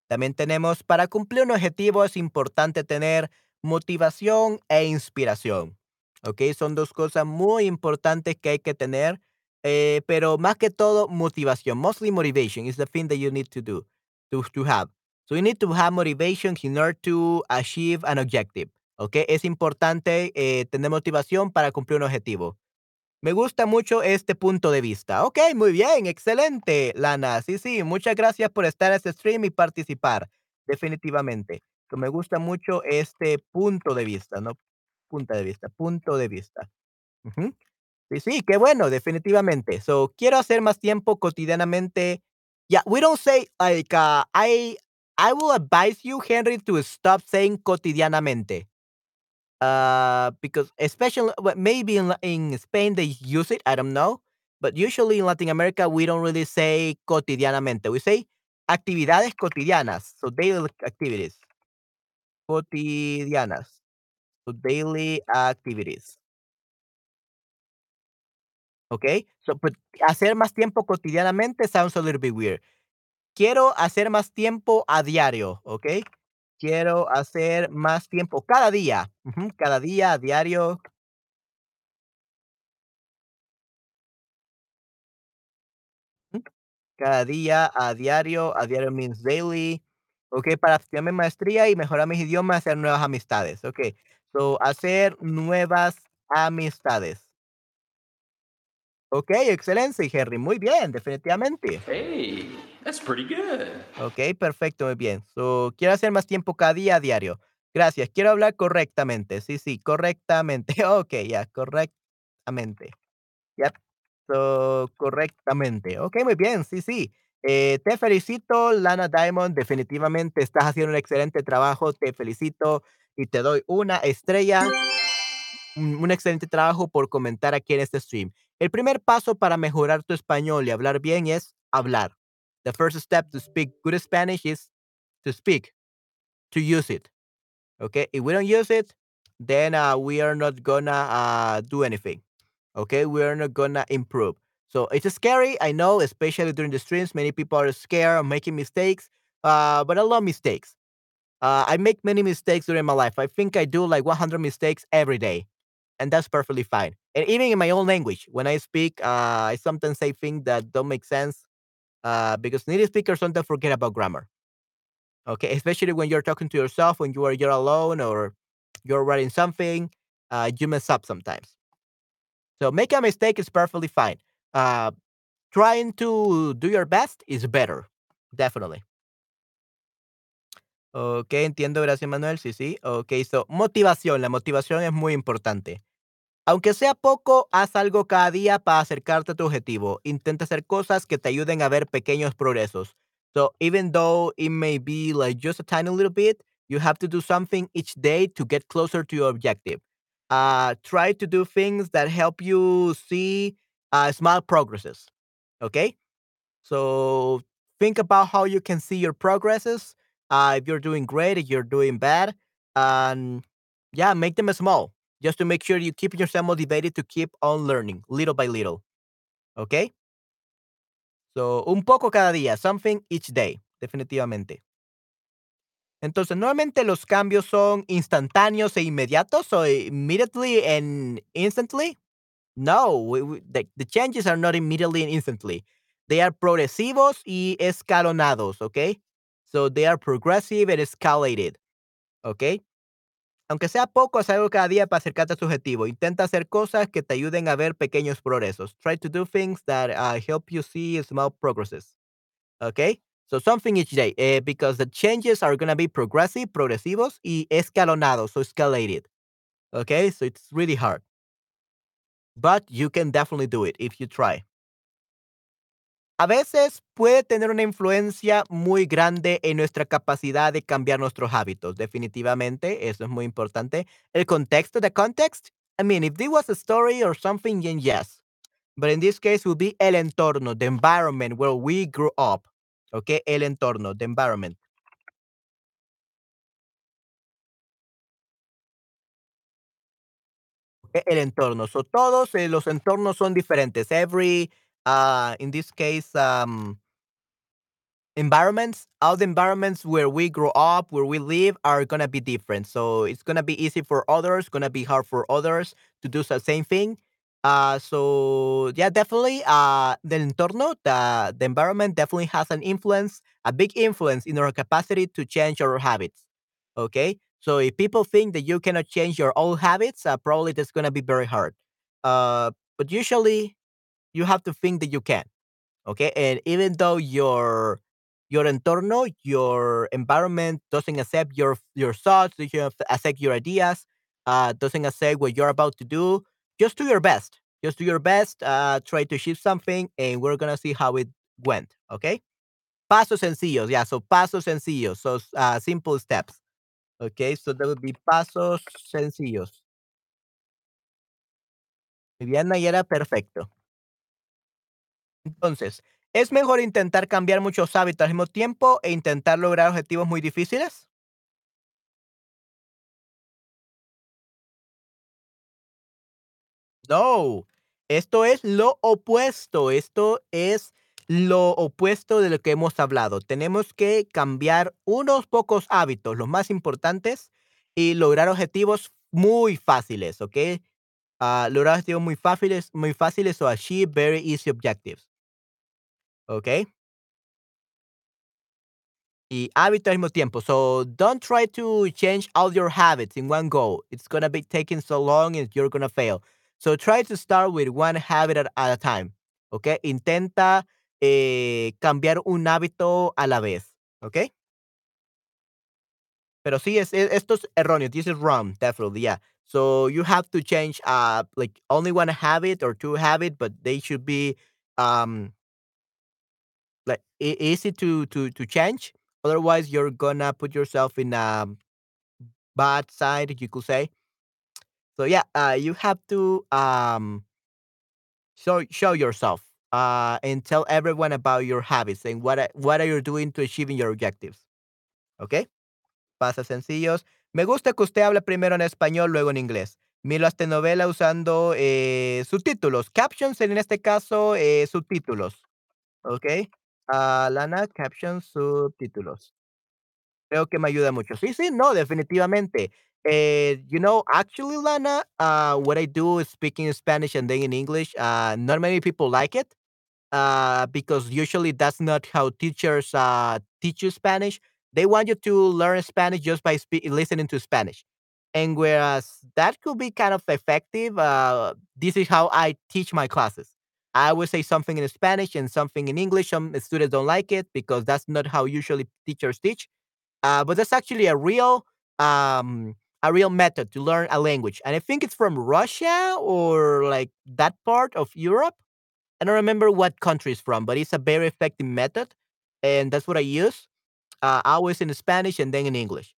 También tenemos, para cumplir un objetivo es importante tener motivación e inspiración. ¿Ok? Son dos cosas muy importantes que hay que tener, eh, pero más que todo motivación. Mostly motivation is the thing that you need to do, to, to have. So you need to have motivation in order to achieve an objective. ¿Ok? Es importante eh, tener motivación para cumplir un objetivo. Me gusta mucho este punto de vista. Ok, muy bien, excelente, Lana. Sí, sí, muchas gracias por estar en este stream y participar. Definitivamente. Me gusta mucho este punto de vista, ¿no? Punto de vista, punto de vista. Sí, sí, qué bueno, definitivamente. So, quiero hacer más tiempo cotidianamente. Yeah, we don't say like uh, I I will advise you, Henry, to stop saying cotidianamente. Uh, because especially maybe in, in Spain they use it. I don't know, but usually in Latin America we don't really say cotidianamente. We say actividades cotidianas, so daily activities, cotidianas, so daily activities. Okay, so but hacer más tiempo cotidianamente sounds a little bit weird. Quiero hacer más tiempo a diario, okay. Quiero hacer más tiempo cada día, cada día a diario, Cada día, a diario, a diario means daily. Okey, para estudiar mi maestría y mejorar mis idiomas, hacer nuevas amistades. Okey. So, hacer nuevas amistades. Okey, excelente, Henry. Muy bien, definitivamente. Hey, that's pretty good. Okey, perfecto, muy bien. So, quiero hacer más tiempo cada día diario. Gracias, quiero hablar correctamente. Sí, sí, correctamente. [laughs] Okey, ya, correctamente. Yep. So, correctamente. Okey, muy bien, sí, sí. Eh, te felicito, Lana Diamond, definitivamente estás haciendo un excelente trabajo, te felicito y te doy una estrella, un un excelente trabajo por comentar aquí en este stream. El primer paso para mejorar tu español y hablar bien es hablar. The first step to speak good Spanish is to speak, to use it. Okay, if we don't use it, then uh, we are not gonna uh, do anything. Okay, we are not gonna improve. So it's scary, I know, especially during the streams. Many people are scared of making mistakes, uh, but I love mistakes. Uh, I make many mistakes during my life. I think I do like 100 mistakes every day, and that's perfectly fine. And even in my own language, when I speak, uh, I sometimes say things that don't make sense uh, because native speakers sometimes forget about grammar. Okay, especially when you're talking to yourself, when you are you're alone or you're writing something, uh, you mess up sometimes. So make a mistake is perfectly fine. Uh, trying to do your best is better, definitely. Ok, entiendo, gracias Manuel. Sí, sí. Ok, so motivación. La motivación es muy importante. Aunque sea poco, haz algo cada día para acercarte a tu objetivo. Intenta hacer cosas que te ayuden a ver pequeños progresos. So even though it may be like just a tiny little bit, you have to do something each day to get closer to your objective. Uh, try to do things that help you see uh, small progresses. Okay? So think about how you can see your progresses. Uh, if you're doing great, if you're doing bad, and yeah, make them small just to make sure you keep yourself motivated to keep on learning little by little. Okay? So, un poco cada día, something each day, definitivamente. Entonces, normalmente los cambios son instantáneos e inmediatos, so immediately and instantly. No, we- we- the, the changes are not immediately and instantly. They are progresivos y escalonados, okay? So they are progressive and escalated, okay? Aunque sea poco, haz algo cada día para acercarte a tu objetivo. Intenta hacer cosas que te ayuden a ver pequeños progresos. Try to do things that uh, help you see small progresses. Okay? So something each day, eh, because the changes are going to be progressive, progresivos, y escalonados, so escalated. Okay? So it's really hard. But you can definitely do it if you try. A veces puede tener una influencia muy grande en nuestra capacidad de cambiar nuestros hábitos. Definitivamente, eso es muy importante. El contexto, the context. I mean, if there was a story or something, then yes. But in this case will be el entorno, the environment where we grew up. Okay, el entorno, the environment. E el entorno. So, todos, eh, los entornos son diferentes. Every, uh, in this case, um environments, all the environments where we grow up, where we live are gonna be different. So, it's gonna be easy for others, gonna be hard for others to do the same thing. Uh, so yeah, definitely, uh, the entorno, the the environment definitely has an influence, a big influence in our capacity to change our habits. Okay? So, if people think that you cannot change your old habits, uh, probably that's gonna be very hard. Uh, but usually you have to think that you can. Okay? And even though your your entorno, your environment doesn't accept your your thoughts, doesn't accept your ideas, uh, doesn't accept what you're about to do, just do your best. Just do your best, uh, try to achieve something, and we're gonna see how it went. Okay? Pasos sencillos. Yeah, so pasos sencillos. So, uh, simple steps. Okay, so that would be pasos sencillos. Muy bien, Nayera, perfecto. Entonces, ¿es mejor intentar cambiar muchos hábitos al mismo tiempo e intentar lograr objetivos muy difíciles? No, esto es lo opuesto, esto es lo opuesto de lo que hemos hablado. Tenemos que cambiar unos pocos hábitos, los más importantes, y lograr objetivos muy fáciles, ¿ok? Ah, lograr objetivos muy fáciles, muy fáciles o achieve very easy objectives. ¿Ok? Y hábito al mismo tiempo. So don't try to change all your habits in one go. It's gonna be taking so long and you're gonna fail. So try to start with one habit at, a time. ¿Ok? Intenta eh, cambiar un hábito a la vez. ¿Ok? Pero sí, es, es- esto es erróneo. This is wrong, definitely. Yeah. So you have to change uh like only one habit or two habit, but they should be um like easy to to to change. Otherwise, you're gonna put yourself in a bad side, you could say. So yeah, uh, you have to um show show yourself uh and tell everyone about your habits and what what are you doing to achieving your objectives. Okay? Pasa sencillos. Me gusta que usted hable primero en español, luego en inglés. Miro las telenovelas usando eh, subtítulos. Captions en este caso, eh, subtítulos. ¿Ok? Ah, Lana, captions, subtítulos. Creo que me ayuda mucho. Sí, sí, no, definitivamente. Eh, you know, actually, Lana, uh, what I do is speaking in Spanish and then in English. Uh, not many people like it uh, because usually that's not how teachers uh, teach you Spanish. They want you to learn Spanish just by listening to Spanish. And whereas that could be kind of effective, uh, this is how I teach my classes. I will say something in Spanish and something in English. Some students don't like it because that's not how usually teachers teach. Uh, but that's actually a real um, a real method to learn a language, and I think it's from Russia or like that part of Europe I don't remember what country it's from, but it's a very effective method, and that's what I use. Uh, always in Spanish and then in English,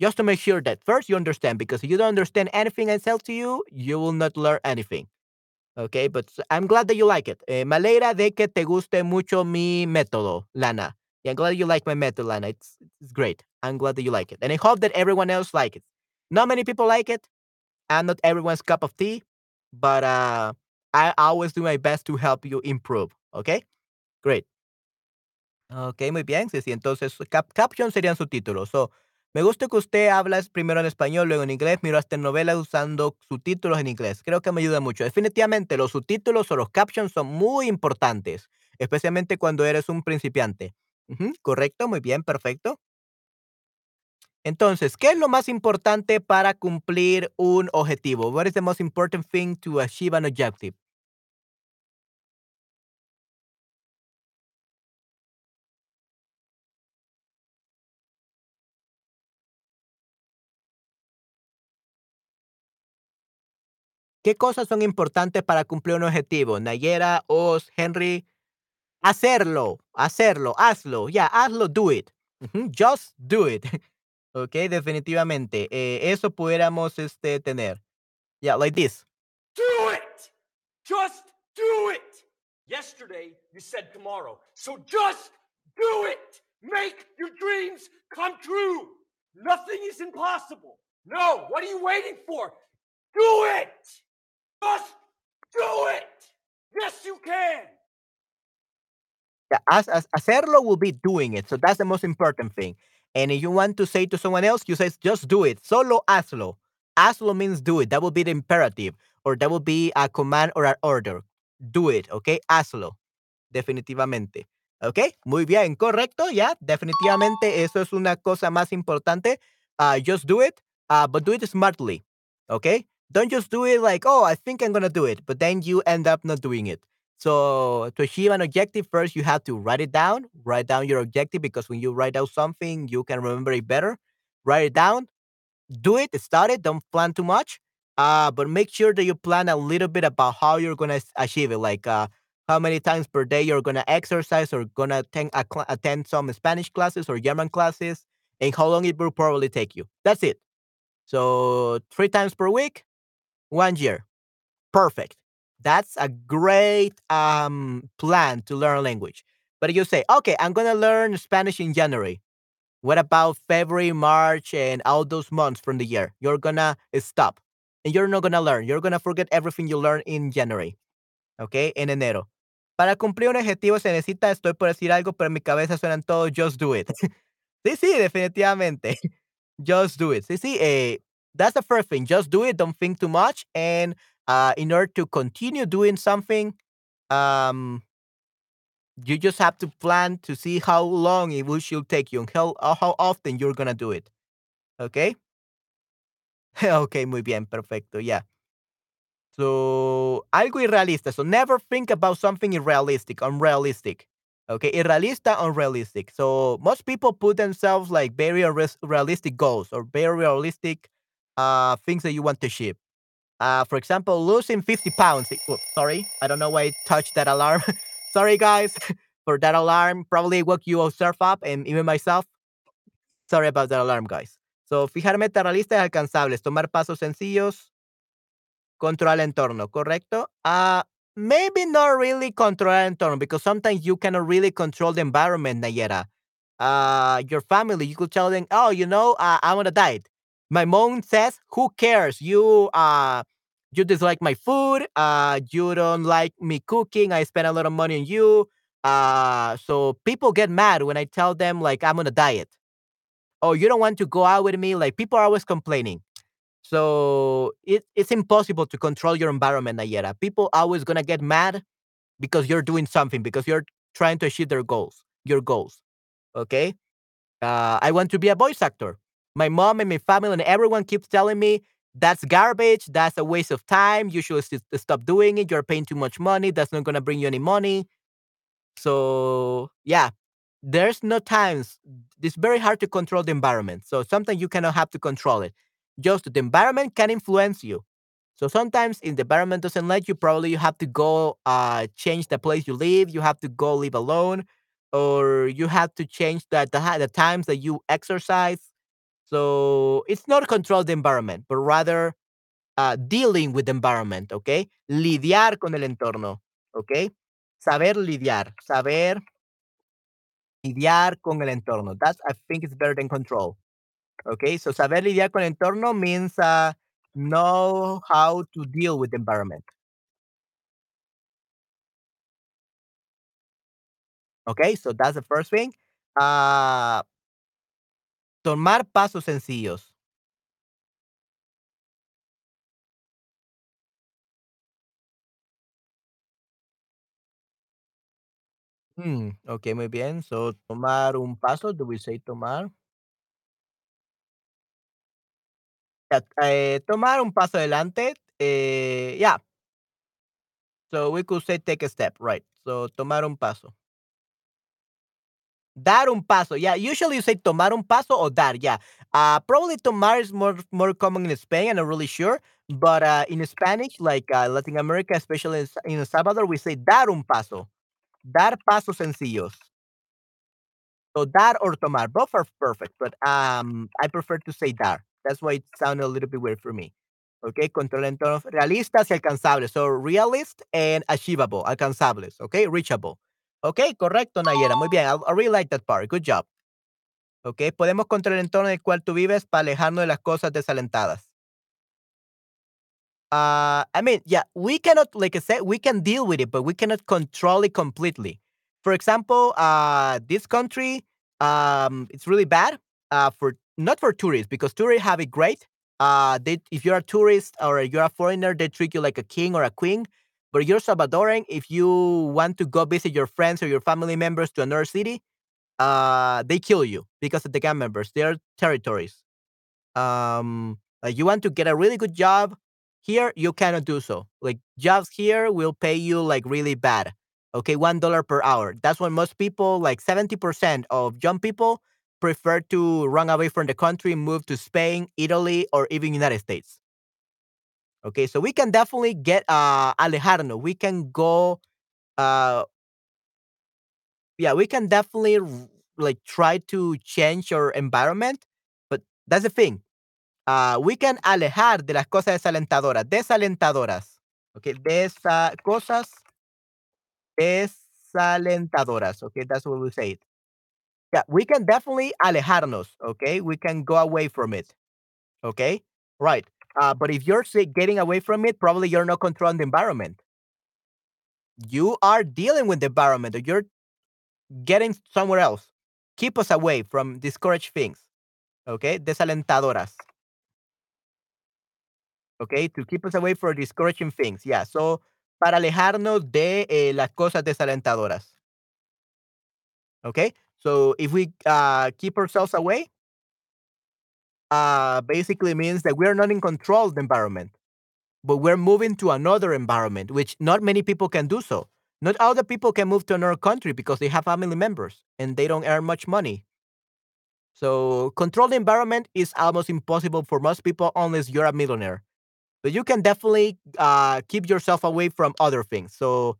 just to make sure that first you understand. Because if you don't understand anything I tell to you, you will not learn anything. Okay, but I'm glad that you like it. Eh, me alegra de que te guste mucho mi método, Lana. Yeah, I'm glad you like my method, Lana. It's it's great. I'm glad that you like it, and I hope that everyone else like it. Not many people like it. I'm not everyone's cup of tea, but uh, I always do my best to help you improve. Okay, great. Okay, muy bien. Sí, sí. Entonces, cap caption serían subtítulos. So, me gusta que usted habla primero en español, luego en inglés. Miro hasta novelas usando subtítulos en inglés. Creo que me ayuda mucho. Definitivamente, los subtítulos o los captions son muy importantes, especialmente cuando eres un principiante. Correcto, muy bien, perfecto. Entonces, ¿qué es lo más importante para cumplir un objetivo? What is the most important thing to achieve an objective? ¿Qué cosas son importantes para cumplir un objetivo? Nayera, Oz, Henry, hacerlo, hacerlo, hazlo, ya, hazlo, do it. Just do it. [laughs] Ok, definitivamente. eh, eso pudiéramos este, tener. Yeah, like this. Do it! Just do it. Yesterday, you said tomorrow. So just do it. Make your dreams come true. Nothing is impossible. No, what are you waiting for? Do it. Just do it. Yes, you can. Yeah, as, as, hacerlo will be doing it. So that's the most important thing. And if you want to say to someone else, you say just do it. Solo hazlo. Hazlo means do it. That will be the imperative, or that will be a command or an order. Do it, okay? Hazlo. Definitivamente. ¿Ok? Muy bien, correcto, ya. Definitivamente eso es una cosa más importante. Uh, just do it, uh, but do it smartly. ¿Ok? Don't just do it like, oh, I think I'm going to do it, but then you end up not doing it. So to achieve an objective, first you have to write it down. Write down your objective because when you write out something, you can remember it better. Write it down. Do it. Start it. Don't plan too much. Uh, but make sure that you plan a little bit about how you're gonna achieve it. Like uh, how many times per day you're gonna exercise or gonna attend, attend some Spanish classes or German classes, and how long it will probably take you. That's it. So three times per week, one year. Perfect. That's a great um, plan to learn a language. But you say, okay, I'm going to learn Spanish in January. What about February, March, and all those months from the year? You're going to stop and you're not going to learn. You're going to forget everything you learned in January. Okay, en enero. Para cumplir un objetivo se necesita, estoy por decir algo, pero en mi cabeza suenan todos, just do it. [laughs] sí, sí, definitivamente. [laughs] just do it. Sí, sí, eh, that's the first thing. Just do it. Don't think too much. And uh, in order to continue doing something, um, you just have to plan to see how long it will should take you and how, uh, how often you're gonna do it. Okay. [laughs] okay, muy bien, perfecto. Yeah. So, algo irrealista. So, never think about something irrealistic, unrealistic. Okay, irrealista, unrealistic. So, most people put themselves like very realistic goals or very realistic uh, things that you want to ship. Uh, for example, losing 50 pounds. Oops, sorry, I don't know why I touched that alarm. [laughs] sorry, guys, [laughs] for that alarm. Probably woke you yourself up and even myself. Sorry about that alarm, guys. So, fijar realistas y alcanzables, tomar pasos sencillos, controlar el entorno, ¿correcto? Uh, maybe not really control entorno because sometimes you cannot really control the environment, Nayera. Uh, your family, you could tell them, oh, you know, uh, I'm on a diet. My mom says, "Who cares? You uh you dislike my food. Uh you don't like me cooking. I spend a lot of money on you." Uh so people get mad when I tell them like I'm on a diet. Oh, you don't want to go out with me? Like people are always complaining. So it, it's impossible to control your environment, Nayera. People always gonna get mad because you're doing something, because you're trying to achieve their goals, your goals. Okay. Uh, I want to be a voice actor my mom and my family and everyone keeps telling me that's garbage. That's a waste of time. You should stop doing it. You're paying too much money. That's not going to bring you any money. So, yeah, there's no times. It's very hard to control the environment. So, sometimes you cannot have to control it. Just the environment can influence you. So, sometimes if the environment doesn't let you, probably you have to go uh, change the place you live. You have to go live alone, or you have to change the, the, the times that you exercise so it's not control the environment, but rather uh, dealing with the environment, okay? Lidiar con el entorno, okay? Saber lidiar, saber lidiar con el entorno. That's, I think, it's better than control. Okay, so saber lidiar con el entorno means uh, know how to deal with the environment. Okay, so that's the first thing. Uh, Tomar pasos sencillos. Mm, okey, muy bien. So, tomar un paso, do we say tomar? Eh, tomar un paso adelante, yeah. So, we could say take a step, right. So, tomar un paso. Dar un paso. Yeah, usually you say tomar un paso or dar. Yeah. Uh, probably tomar is more more common in Spain. I'm not really sure. But uh, in Spanish, like uh, Latin America, especially in, in El Salvador, we say dar un paso. Dar pasos sencillos. So dar or tomar, both are perfect, but um, I prefer to say dar. That's why it sounded a little bit weird for me. Okay, control realistas y alcanzables. So, realist and achievable, alcanzables. Okay, reachable. Okay, correcto, Nayera. Muy bien. I, I really like that part. Good job. Okay, podemos controlar el entorno en el cual tú vives para alejarnos de las cosas desalentadas. Uh, I mean, yeah, we cannot, like I said, we can deal with it, but we cannot control it completely. For example, uh, this country, um, it's really bad uh, for not for tourists because tourists have it great. Uh, they, if you're a tourist or you're a foreigner, they treat you like a king or a queen. But you're Salvadoran, if you want to go visit your friends or your family members to another city, uh, they kill you because of the gang members. They're territories. Um, like you want to get a really good job here, you cannot do so. Like jobs here will pay you like really bad. Okay, one dollar per hour. That's when most people, like 70% of young people, prefer to run away from the country, move to Spain, Italy, or even United States. Okay, so we can definitely get uh alejarnos. We can go uh yeah, we can definitely like try to change our environment, but that's the thing. Uh, we can alejar de las cosas desalentadoras, desalentadoras. Okay, desa cosas desalentadoras. Okay, that's what we say it. Yeah, we can definitely alejarnos. Okay, we can go away from it. Okay, right. Uh, but if you're say, getting away from it, probably you're not controlling the environment. You are dealing with the environment, or you're getting somewhere else. Keep us away from discouraged things. Okay, desalentadoras. Okay, to keep us away from discouraging things. Yeah, so para alejarnos de eh, las cosas desalentadoras. Okay, so if we uh, keep ourselves away, uh, basically means that we're not in control of the environment, but we're moving to another environment, which not many people can do so. Not all the people can move to another country because they have family members and they don't earn much money. So control the environment is almost impossible for most people unless you're a millionaire. But you can definitely uh, keep yourself away from other things. So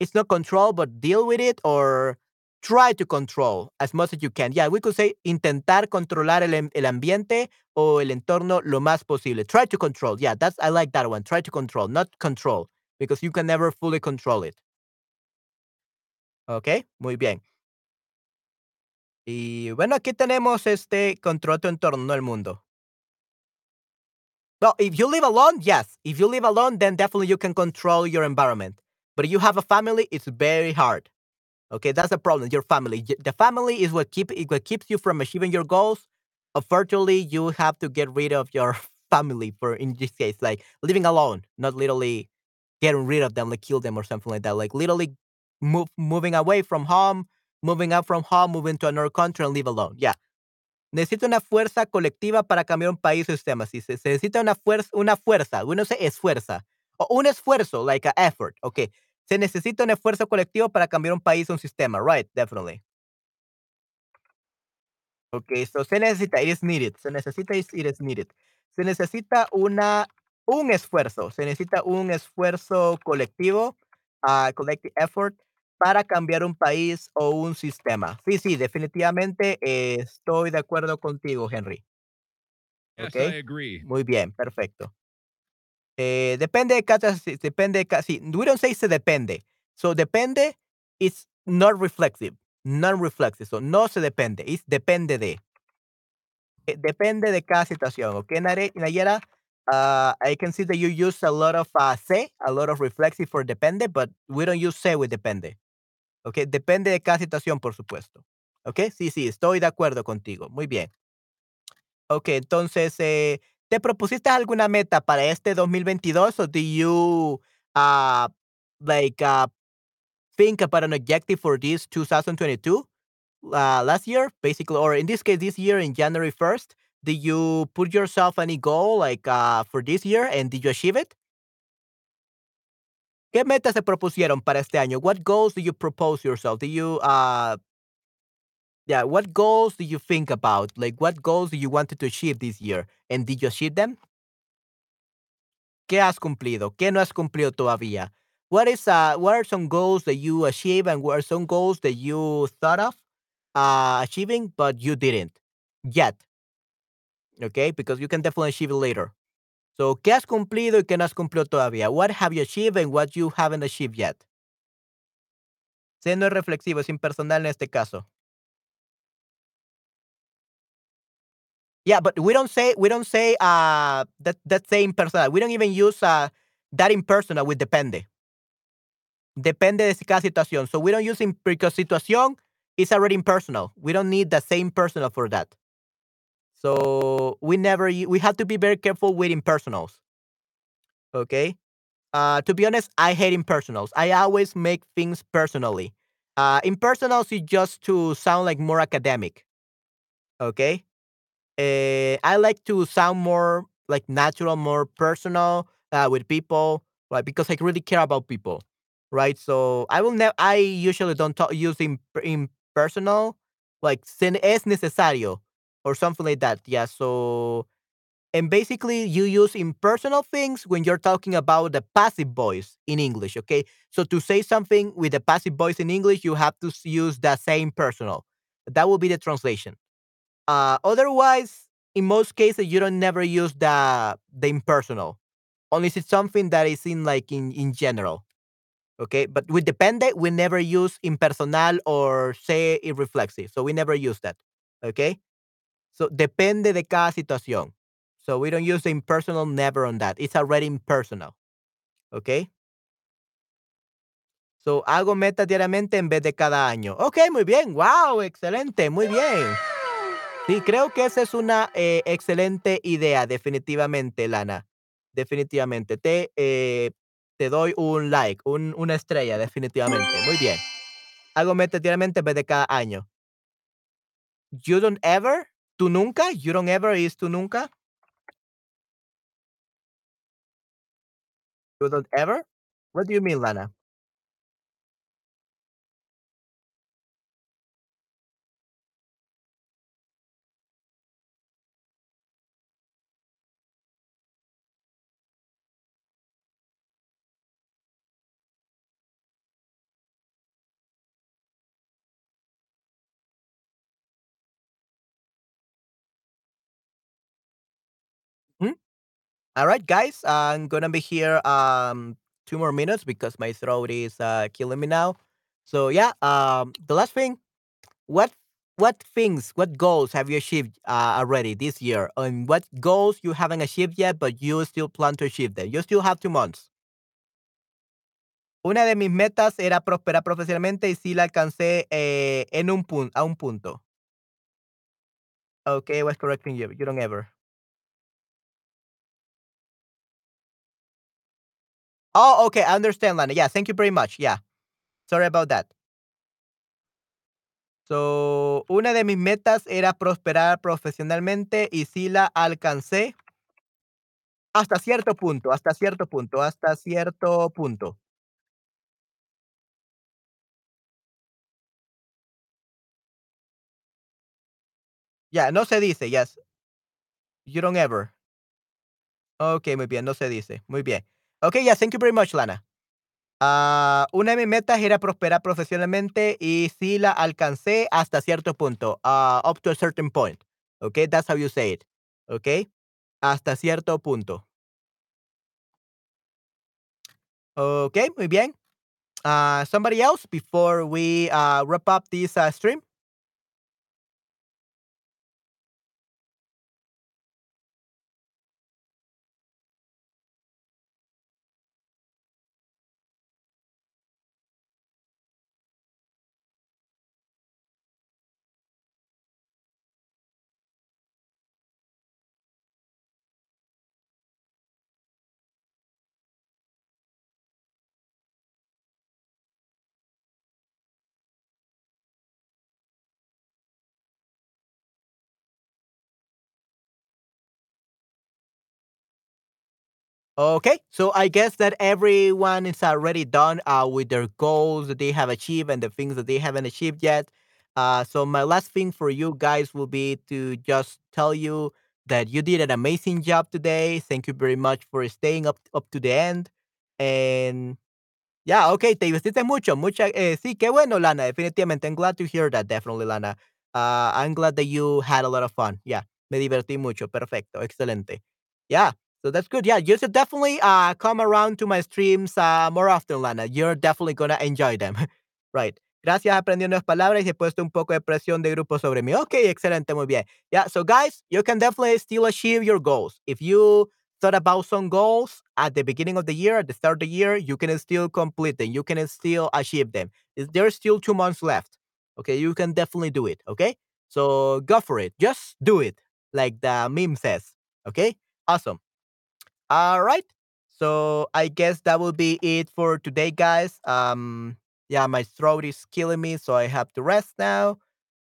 it's not control, but deal with it or try to control as much as you can. Yeah, we could say intentar controlar el, el ambiente o el entorno lo más posible. Try to control. Yeah, that's I like that one. Try to control, not control, because you can never fully control it. Ok, muy bien. Y bueno, aquí tenemos este control tu entorno, no el mundo. Well, if you live alone, yes. If you live alone, then definitely you can control your environment. But if you have a family, it's very hard. Okay, that's the problem. Your family. The family is what keep what keeps you from achieving your goals. Unfortunately, you have to get rid of your [laughs] family for in this case, like living alone, not literally getting rid of them, like kill them or something like that. Like literally move moving away from home, moving out from home, moving to another country and live alone. Yeah. Necesita una fuerza colectiva para cambiar un país o sistema. Si se, necesita una fuerza, una fuerza, uno se esfuerza. O un esfuerzo, like an effort. Okay. Se necesita un esfuerzo colectivo para cambiar un país o un sistema. Right, definitely. Okay, so se necesita, it is needed. Se necesita, it is needed. Se necesita una, un esfuerzo. Se necesita un esfuerzo colectivo, uh, collective effort, para cambiar un país o un sistema. Sí, sí, definitivamente eh, estoy de acuerdo contigo, Henry. Yes, Okay. I agree. Muy bien, perfecto. Eh, depende de cada, depende we don't say se depende. So depende is not reflexive, non-reflexive. So no se depende, es depende de. Eh, depende de cada situación. Okay, Nayera, uh, I can see that you use a lot of uh, a lot of reflexive for depende, but we don't use se with depende. Okay, depende de cada situación, por supuesto. Okay, sí, sí, estoy de acuerdo contigo. Muy bien. Ok, entonces, eh, ¿te propusiste alguna meta para este 2022 o do you uh, like uh, think about an objective for this 2022 uh, last year, basically, or in this case, this year in January 1st? Did you put yourself any goal like uh, for this year and did you achieve it? ¿Qué metas se propusieron para este año? What goals do you propose yourself? Do you uh yeah, what goals do you think about? Like what goals do you wanted to achieve this year and did you achieve them? ¿Qué has cumplido? ¿Qué no has cumplido todavía? What is uh what are some goals that you achieve and what are some goals that you thought of uh achieving but you didn't yet? Okay? Because you can definitely achieve it later. So, ¿qué has cumplido y qué no has cumplido todavía? What have you achieved and what you haven't achieved yet? Se no es reflexivo, es impersonal en este caso. Yeah, but we don't say we don't say uh that that same impersonal. We don't even use uh that impersonal with depende. Depende de cada situación. So we don't use in because situación is already impersonal. We don't need the same personal for that. So we never we have to be very careful with impersonals. Okay. Uh, to be honest, I hate impersonals. I always make things personally. Uh, impersonals is just to sound like more academic. Okay. Uh, I like to sound more like natural, more personal uh, with people, right? Because I really care about people, right? So I will never. I usually don't talk, use im- impersonal, like "se- es necesario or something like that. Yeah. So and basically you use impersonal things when you're talking about the passive voice in English. Okay. So to say something with the passive voice in English, you have to use the same personal. That will be the translation. Uh, otherwise, in most cases, you don't never use the the impersonal. Only it's something that is in like in in general. Okay, but with depende, we never use impersonal or say irreflexive. So we never use that. Okay, so depende de cada situación. So we don't use the impersonal never on that. It's already impersonal. Okay. So hago metas diariamente en vez de cada año. Ok, muy bien. Wow, excelente, muy bien. Sí, creo que esa es una eh, excelente idea, definitivamente, Lana. Definitivamente. Te, eh, te doy un like, un- una estrella, definitivamente. Muy bien. En vez de cada año. You don't ever, tú nunca, you don't ever is tú nunca. You don't ever. What do you mean, Lana? All right, guys. I'm gonna be here um two more minutes because my throat is uh, killing me now. So yeah, um, the last thing What what things, what goals have you achieved uh, already this year? And what goals you haven't achieved yet, but you still plan to achieve them? You still have two months. Una de mis metas era prosperar profesionalmente y sí la alcancé eh, en un punto, a un punto. Okay, I was correcting you. You don't ever. Oh, okay, I understand, Lana. Yeah, thank you very much. Yeah, sorry about that. So, una de mis metas era prosperar profesionalmente y sí la alcancé hasta cierto punto, hasta cierto punto, hasta cierto punto. Ya, no se dice, yes. You don't ever. Okay, muy bien, no se dice. Muy bien. Okay, yeah, thank you very much, Lana. Ah, una de mis metas era prosperar profesionalmente y sí la alcancé hasta cierto punto. ah, up to a certain point. Okay, that's how you say it. Okay, hasta cierto punto. Okay, muy bien. Uh, somebody else before we uh, wrap up this uh, stream? Okay, so I guess that everyone is already done uh, with their goals that they have achieved and the things that they haven't achieved yet. Uh, so my last thing for you guys will be to just tell you that you did an amazing job today. Thank you very much for staying up up to the end. And yeah, okay, te divertiste mucho, mucha, eh, sí, qué bueno, Lana, definitivamente. I'm glad to hear that, definitely, Lana. Uh, I'm glad that you had a lot of fun. Yeah, me divertí mucho, perfecto, excelente. Yeah. So that's good. Yeah, you should definitely uh come around to my streams uh more often, Lana. You're definitely gonna enjoy them. [laughs] right. Gracias, aprendiendo las palabras y he puesto un poco de presión de grupo sobre mí. Ok, excelente, muy bien. Yeah, so guys, you can definitely still achieve your goals. If you thought about some goals at the beginning of the year, at the start of the year, you can still complete them. You can still achieve them. There's still two months left. Okay, you can definitely do it. Okay, so go for it. Just do it, like the meme says. Okay, awesome. All right. So I guess that will be it for today, guys. Um, yeah, my throat is killing me, so I have to rest now.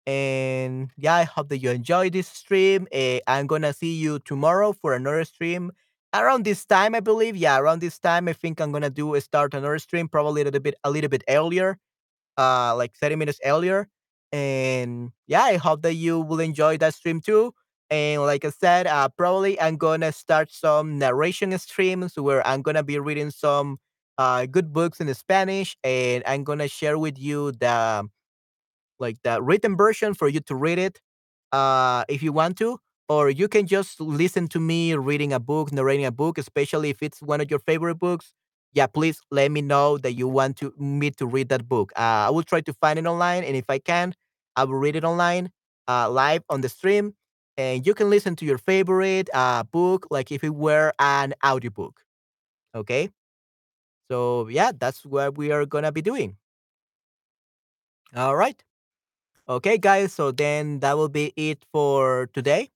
And yeah, I hope that you enjoyed this stream. Uh, I'm gonna see you tomorrow for another stream around this time, I believe. Yeah, around this time, I think I'm gonna do a start another stream, probably a little bit a little bit earlier, uh, like 30 minutes earlier. And yeah, I hope that you will enjoy that stream too. And like I said, uh, probably I'm gonna start some narration streams where I'm gonna be reading some uh, good books in Spanish, and I'm gonna share with you the like the written version for you to read it uh, if you want to, or you can just listen to me reading a book, narrating a book, especially if it's one of your favorite books. Yeah, please let me know that you want to me to read that book. Uh, I will try to find it online, and if I can, I will read it online, uh, live on the stream, and you can listen to your favorite uh, book, like if it were an audiobook. Okay, so yeah, that's what we are gonna be doing. All right. Okay, guys. So then that will be it for today.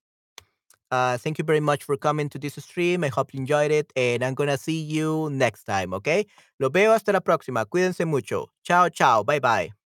Uh, thank you very much for coming to this stream. I hope you enjoyed it, and I'm gonna see you next time. Okay. Lo veo hasta la próxima. Cuídense mucho. Chao, chao. Bye, bye.